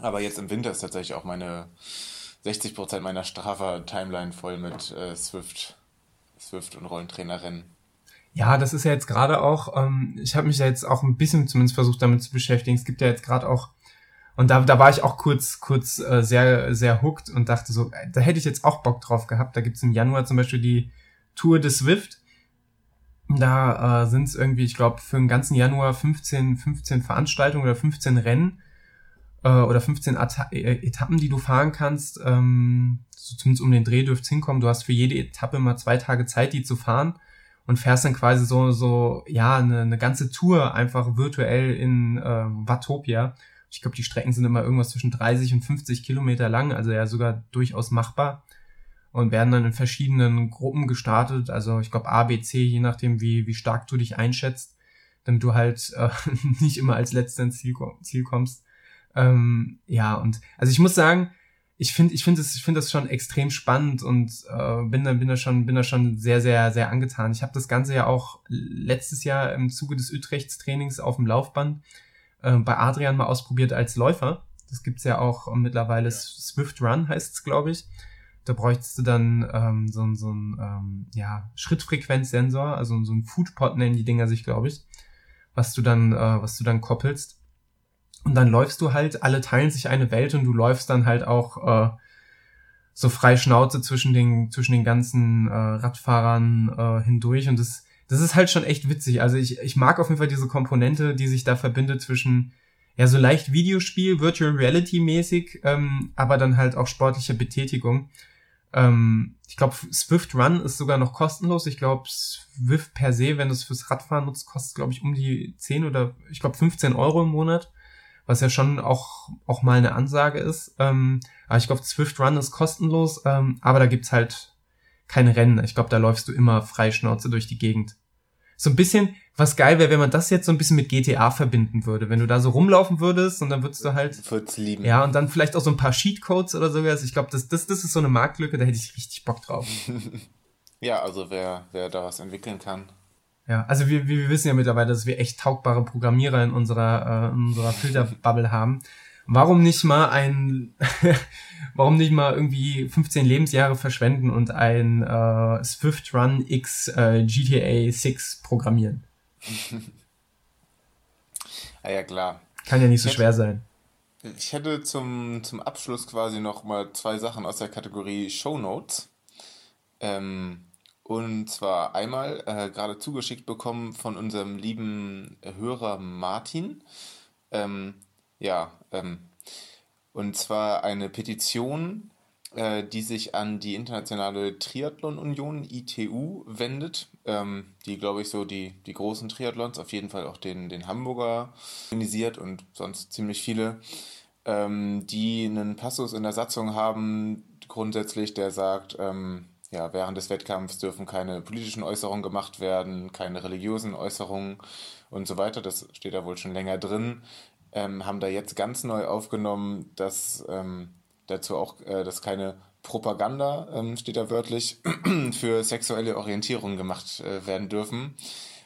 Aber jetzt im Winter ist tatsächlich auch meine 60% meiner Strava-Timeline voll mit äh, Swift, Swift und Rollentrainerrennen. Ja, das ist ja jetzt gerade auch, ähm, ich habe mich ja jetzt auch ein bisschen zumindest versucht damit zu beschäftigen. Es gibt ja jetzt gerade auch, und da, da war ich auch kurz, kurz äh, sehr, sehr hooked und dachte so, äh, da hätte ich jetzt auch Bock drauf gehabt. Da gibt's im Januar zum Beispiel die Tour des Swift. Da äh, sind es irgendwie, ich glaube, für den ganzen Januar 15, 15 Veranstaltungen oder 15 Rennen äh, oder 15 Eta äh, Etappen, die du fahren kannst. Ähm, so zumindest um den Dreh dürft's hinkommen. Du hast für jede Etappe mal zwei Tage Zeit, die zu fahren und fährst dann quasi so, so ja, eine, eine ganze Tour einfach virtuell in äh, Watopia. Ich glaube, die Strecken sind immer irgendwas zwischen 30 und 50 Kilometer lang, also ja sogar durchaus machbar. Und werden dann in verschiedenen Gruppen gestartet, also ich glaube A, B, C, je nachdem, wie, wie stark du dich einschätzt, damit du halt äh, *laughs* nicht immer als letzter ins Ziel, Ziel kommst. Ähm, ja, und also ich muss sagen, ich finde ich finde das ich finde das schon extrem spannend und äh, bin da bin da schon bin da schon sehr sehr sehr angetan. Ich habe das ganze ja auch letztes Jahr im Zuge des Utrechts Trainings auf dem Laufband äh, bei Adrian mal ausprobiert als Läufer. Das gibt's ja auch mittlerweile ja. Swift Run heißt es, glaube ich. Da bräuchtest du dann ähm, so, so ein ähm, ja, Schrittfrequenzsensor, also so ein Foodpot nennen die Dinger sich, glaube ich, was du dann äh, was du dann koppelst und dann läufst du halt, alle teilen sich eine Welt und du läufst dann halt auch äh, so frei Schnauze zwischen den, zwischen den ganzen äh, Radfahrern äh, hindurch. Und das, das ist halt schon echt witzig. Also ich, ich mag auf jeden Fall diese Komponente, die sich da verbindet zwischen ja so leicht Videospiel, Virtual Reality mäßig, ähm, aber dann halt auch sportliche Betätigung. Ähm, ich glaube, Swift Run ist sogar noch kostenlos. Ich glaube, Swift per se, wenn du es fürs Radfahren nutzt, kostet, glaube ich, um die 10 oder ich glaube 15 Euro im Monat, was ja schon auch, auch mal eine Ansage ist. Ähm, aber ich glaube, Swift Run ist kostenlos, ähm, aber da gibt's halt keine Rennen. Ich glaube, da läufst du immer freischnauze durch die Gegend so ein bisschen, was geil wäre, wenn man das jetzt so ein bisschen mit GTA verbinden würde. Wenn du da so rumlaufen würdest und dann würdest du halt. Würd's lieben. Ja, und dann vielleicht auch so ein paar Cheatcodes oder sowas. Ich glaube, das, das, das ist so eine Marktlücke, da hätte ich richtig Bock drauf. *laughs* ja, also wer, wer da was entwickeln kann. Ja, also wir, wir wissen ja mittlerweile, dass wir echt taugbare Programmierer in unserer, äh, in unserer Filterbubble haben warum nicht mal ein, *laughs* warum nicht mal irgendwie 15 Lebensjahre verschwenden und ein äh, Swift Run X äh, GTA 6 programmieren? *laughs* ah ja, klar. Kann ja nicht so schwer sein. Ich hätte zum, zum Abschluss quasi noch mal zwei Sachen aus der Kategorie Show Notes. Ähm, und zwar einmal äh, gerade zugeschickt bekommen von unserem lieben Hörer Martin. Ähm, ja, ähm, und zwar eine Petition, äh, die sich an die Internationale Triathlon Union, ITU, wendet, ähm, die, glaube ich, so die, die großen Triathlons, auf jeden Fall auch den, den Hamburger organisiert und sonst ziemlich viele, ähm, die einen Passus in der Satzung haben, grundsätzlich, der sagt, ähm, ja, während des Wettkampfs dürfen keine politischen Äußerungen gemacht werden, keine religiösen Äußerungen und so weiter. Das steht da wohl schon länger drin ähm, haben da jetzt ganz neu aufgenommen, dass ähm, dazu auch, äh, dass keine Propaganda, ähm, steht da wörtlich, *clears throat* für sexuelle Orientierung gemacht äh, werden dürfen.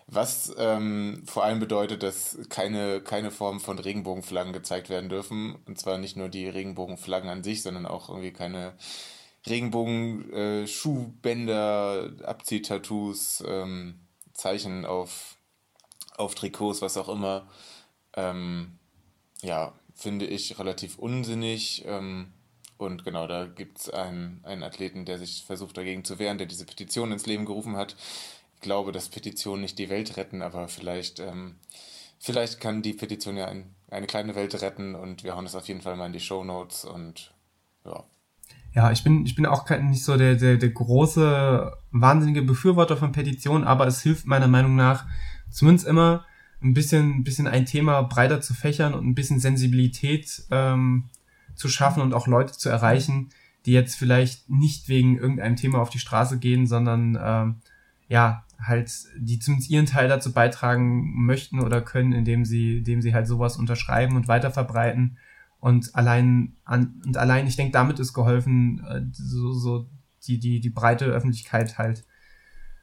Was ähm, vor allem bedeutet, dass keine, keine Form von Regenbogenflaggen gezeigt werden dürfen. Und zwar nicht nur die Regenbogenflaggen an sich, sondern auch irgendwie keine Regenbogen-Schuhbänder, äh, Abziehtattoos, ähm, Zeichen auf, auf Trikots, was auch immer. Ähm, ja, finde ich relativ unsinnig. Ähm, und genau, da gibt es einen, einen Athleten, der sich versucht dagegen zu wehren, der diese Petition ins Leben gerufen hat. Ich glaube, dass Petitionen nicht die Welt retten, aber vielleicht, ähm, vielleicht kann die Petition ja ein, eine kleine Welt retten und wir hauen es auf jeden Fall mal in die Show Notes und ja. Ja, ich bin, ich bin auch kein, nicht so der, der, der große, wahnsinnige Befürworter von Petitionen, aber es hilft meiner Meinung nach zumindest immer, ein bisschen, ein bisschen ein Thema breiter zu fächern und ein bisschen Sensibilität ähm, zu schaffen und auch Leute zu erreichen, die jetzt vielleicht nicht wegen irgendeinem Thema auf die Straße gehen, sondern ähm, ja, halt, die zumindest ihren Teil dazu beitragen möchten oder können, indem sie, indem sie halt sowas unterschreiben und weiterverbreiten. Und allein an, und allein, ich denke, damit ist geholfen, äh, so, so die, die, die breite Öffentlichkeit halt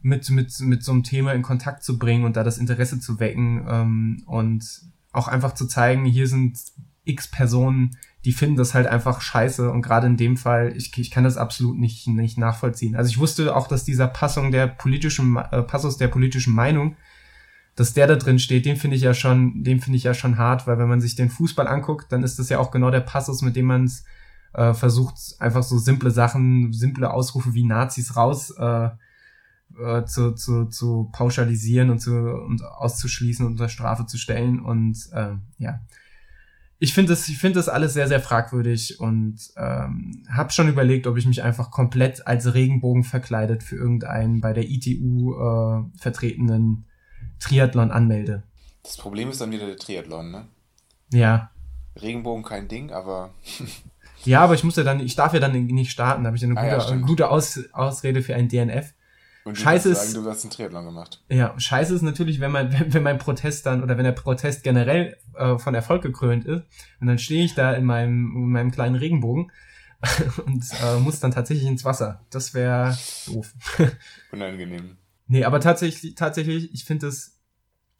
mit, mit, mit so einem Thema in Kontakt zu bringen und da das Interesse zu wecken ähm, und auch einfach zu zeigen, hier sind x Personen, die finden das halt einfach scheiße und gerade in dem Fall, ich, ich kann das absolut nicht, nicht nachvollziehen. Also ich wusste auch, dass dieser Passung der politischen, äh, Passus der politischen Meinung, dass der da drin steht, den finde ich ja schon, den finde ich ja schon hart, weil wenn man sich den Fußball anguckt, dann ist das ja auch genau der Passus, mit dem man es äh, versucht, einfach so simple Sachen, simple Ausrufe wie Nazis raus äh, äh, zu, zu, zu pauschalisieren und, zu, und auszuschließen und unter Strafe zu stellen. Und äh, ja, ich finde das, ich finde das alles sehr, sehr fragwürdig und ähm, habe schon überlegt, ob ich mich einfach komplett als Regenbogen verkleidet für irgendeinen bei der ITU äh, vertretenen Triathlon anmelde. Das Problem ist dann wieder der Triathlon, ne? Ja. Regenbogen kein Ding, aber. *laughs* ja, aber ich muss ja dann, ich darf ja dann nicht starten, da habe ich eine gute, ah, ja, eine gute Aus, Ausrede für ein DNF. Und scheiße ist, sagen, du hast einen Triathlon gemacht. Ja, scheiße ist natürlich, wenn man, *laughs* wenn, wenn mein Protest dann oder wenn der Protest generell äh, von Erfolg gekrönt ist und dann stehe ich da in meinem, in meinem kleinen Regenbogen *laughs* und äh, muss dann tatsächlich ins Wasser. Das wäre doof. Unangenehm. Nee, aber tatsächlich, tatsächlich, ich finde das,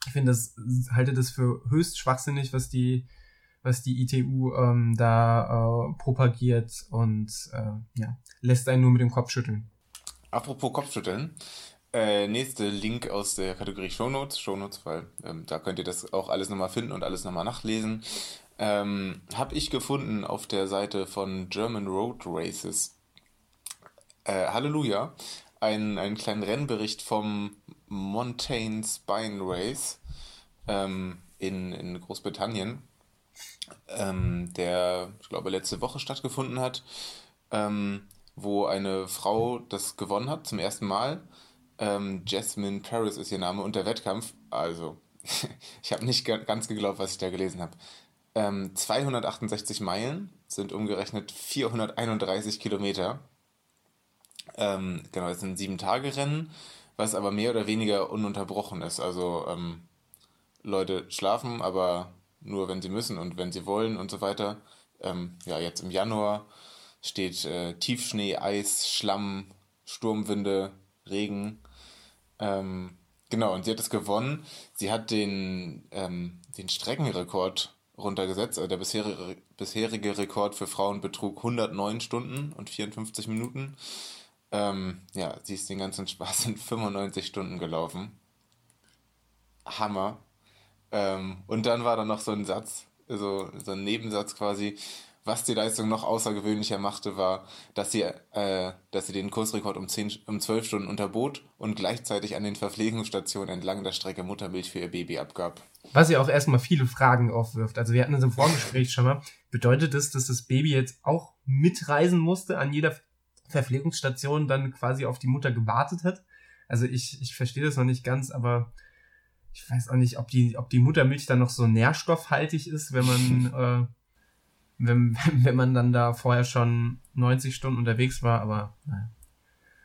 ich finde das, halte das für höchst schwachsinnig, was die, was die ITU ähm, da äh, propagiert und äh, ja, lässt einen nur mit dem Kopf schütteln. Apropos Kopfschütteln. Äh, nächste Link aus der Kategorie Shownotes. Shownotes, weil ähm, da könnt ihr das auch alles nochmal finden und alles nochmal nachlesen. Ähm, Habe ich gefunden auf der Seite von German Road Races. Äh, Halleluja. Ein, einen kleinen Rennbericht vom Montaigne Spine Race ähm, in, in Großbritannien, ähm, der, ich glaube, letzte Woche stattgefunden hat. Ähm, wo eine Frau das gewonnen hat zum ersten Mal. Ähm, Jasmine Paris ist ihr Name und der Wettkampf, also *laughs* ich habe nicht ganz geglaubt, was ich da gelesen habe. Ähm, 268 Meilen sind umgerechnet 431 Kilometer. Ähm, genau, es sind sieben Tage Rennen, was aber mehr oder weniger ununterbrochen ist. Also ähm, Leute schlafen, aber nur wenn sie müssen und wenn sie wollen und so weiter. Ähm, ja, jetzt im Januar steht äh, Tiefschnee, Eis, Schlamm, Sturmwinde, Regen. Ähm, genau, und sie hat es gewonnen. Sie hat den, ähm, den Streckenrekord runtergesetzt. Also der bisherige, bisherige Rekord für Frauen betrug 109 Stunden und 54 Minuten. Ähm, ja, sie ist den ganzen *laughs* Spaß in 95 Stunden gelaufen. Hammer. Ähm, und dann war da noch so ein Satz, so, so ein Nebensatz quasi. Was die Leistung noch außergewöhnlicher machte, war, dass sie, äh, dass sie den Kursrekord um, 10, um 12 Stunden unterbot und gleichzeitig an den Verpflegungsstationen entlang der Strecke Muttermilch für ihr Baby abgab. Was ja auch erstmal viele Fragen aufwirft. Also wir hatten es im Vorgespräch schon mal. Bedeutet das, dass das Baby jetzt auch mitreisen musste, an jeder Verpflegungsstation dann quasi auf die Mutter gewartet hat? Also ich, ich verstehe das noch nicht ganz, aber ich weiß auch nicht, ob die, ob die Muttermilch dann noch so nährstoffhaltig ist, wenn man, *laughs* äh, wenn, wenn man dann da vorher schon 90 Stunden unterwegs war, aber naja.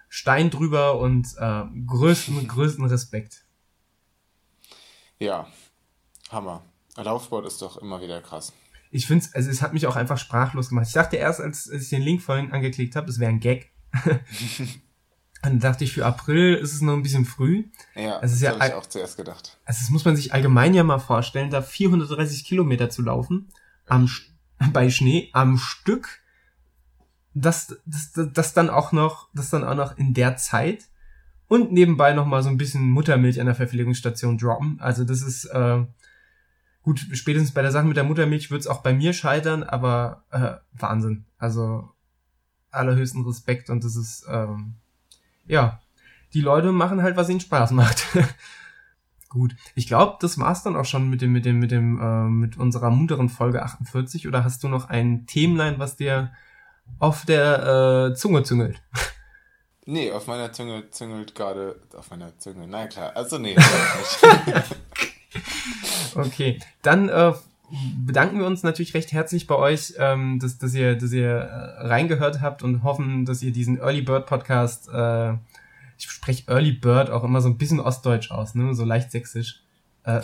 Stein drüber und äh, größten, *laughs* größten Respekt. Ja, Hammer. Laufsport ist doch immer wieder krass. Ich finde also es hat mich auch einfach sprachlos gemacht. Ich dachte erst, als, als ich den Link vorhin angeklickt habe, es wäre ein Gag. *laughs* Dann dachte ich, für April ist es noch ein bisschen früh. Ja, das, das ja habe ich auch zuerst gedacht. Also das muss man sich allgemein ja mal vorstellen, da 430 Kilometer zu laufen, am, *laughs* bei Schnee, am Stück, das, das, das, das dann auch noch, das dann auch noch in der Zeit und nebenbei noch mal so ein bisschen Muttermilch an der Verpflegungsstation droppen. Also das ist, äh, gut, spätestens bei der Sache mit der Muttermilch wird es auch bei mir scheitern, aber äh, Wahnsinn. Also allerhöchsten Respekt und das ist, ähm, ja, die Leute machen halt, was ihnen Spaß macht. *laughs* Gut, ich glaube, das war's dann auch schon mit dem, mit dem, mit dem, äh, mit unserer munteren Folge 48. Oder hast du noch ein Themenlein, was dir auf der äh, Zunge züngelt? *laughs* Nee, auf meiner Zunge züngelt gerade, auf meiner Zunge, na klar, also nee. *laughs* okay, dann äh, bedanken wir uns natürlich recht herzlich bei euch, ähm, dass, dass ihr, dass ihr äh, reingehört habt und hoffen, dass ihr diesen Early Bird Podcast, äh, ich spreche Early Bird auch immer so ein bisschen ostdeutsch aus, ne, so leicht sächsisch. Äh,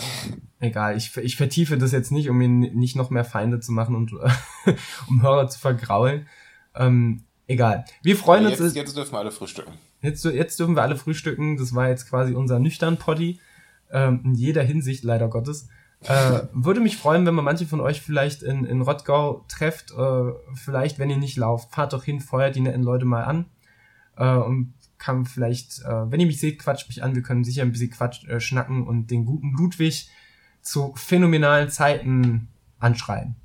egal, ich, ich vertiefe das jetzt nicht, um mir nicht noch mehr Feinde zu machen und äh, *laughs* um Hörer zu vergraulen. Ähm, egal. Wir freuen jetzt, uns. Jetzt dürfen wir alle frühstücken. Jetzt, jetzt dürfen wir alle frühstücken. Das war jetzt quasi unser nüchtern Poddy. Ähm, in jeder Hinsicht, leider Gottes. Äh, würde mich freuen, wenn man manche von euch vielleicht in, in Rottgau trefft. Äh, vielleicht, wenn ihr nicht lauft, fahrt doch hin, feuert die netten Leute mal an. Äh, und kann vielleicht, äh, wenn ihr mich seht, quatscht mich an. Wir können sicher ein bisschen Quatsch äh, schnacken und den guten Ludwig zu phänomenalen Zeiten anschreien.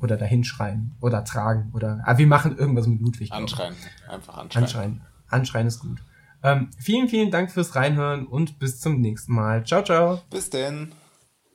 Oder dahinschreien. Oder tragen. Oder. Ah, wir machen irgendwas mit Ludwig. Anschreien. Einfach anschreien. Anschreien. Anschreien ist gut. Ähm, vielen, vielen Dank fürs Reinhören und bis zum nächsten Mal. Ciao, ciao. Bis denn.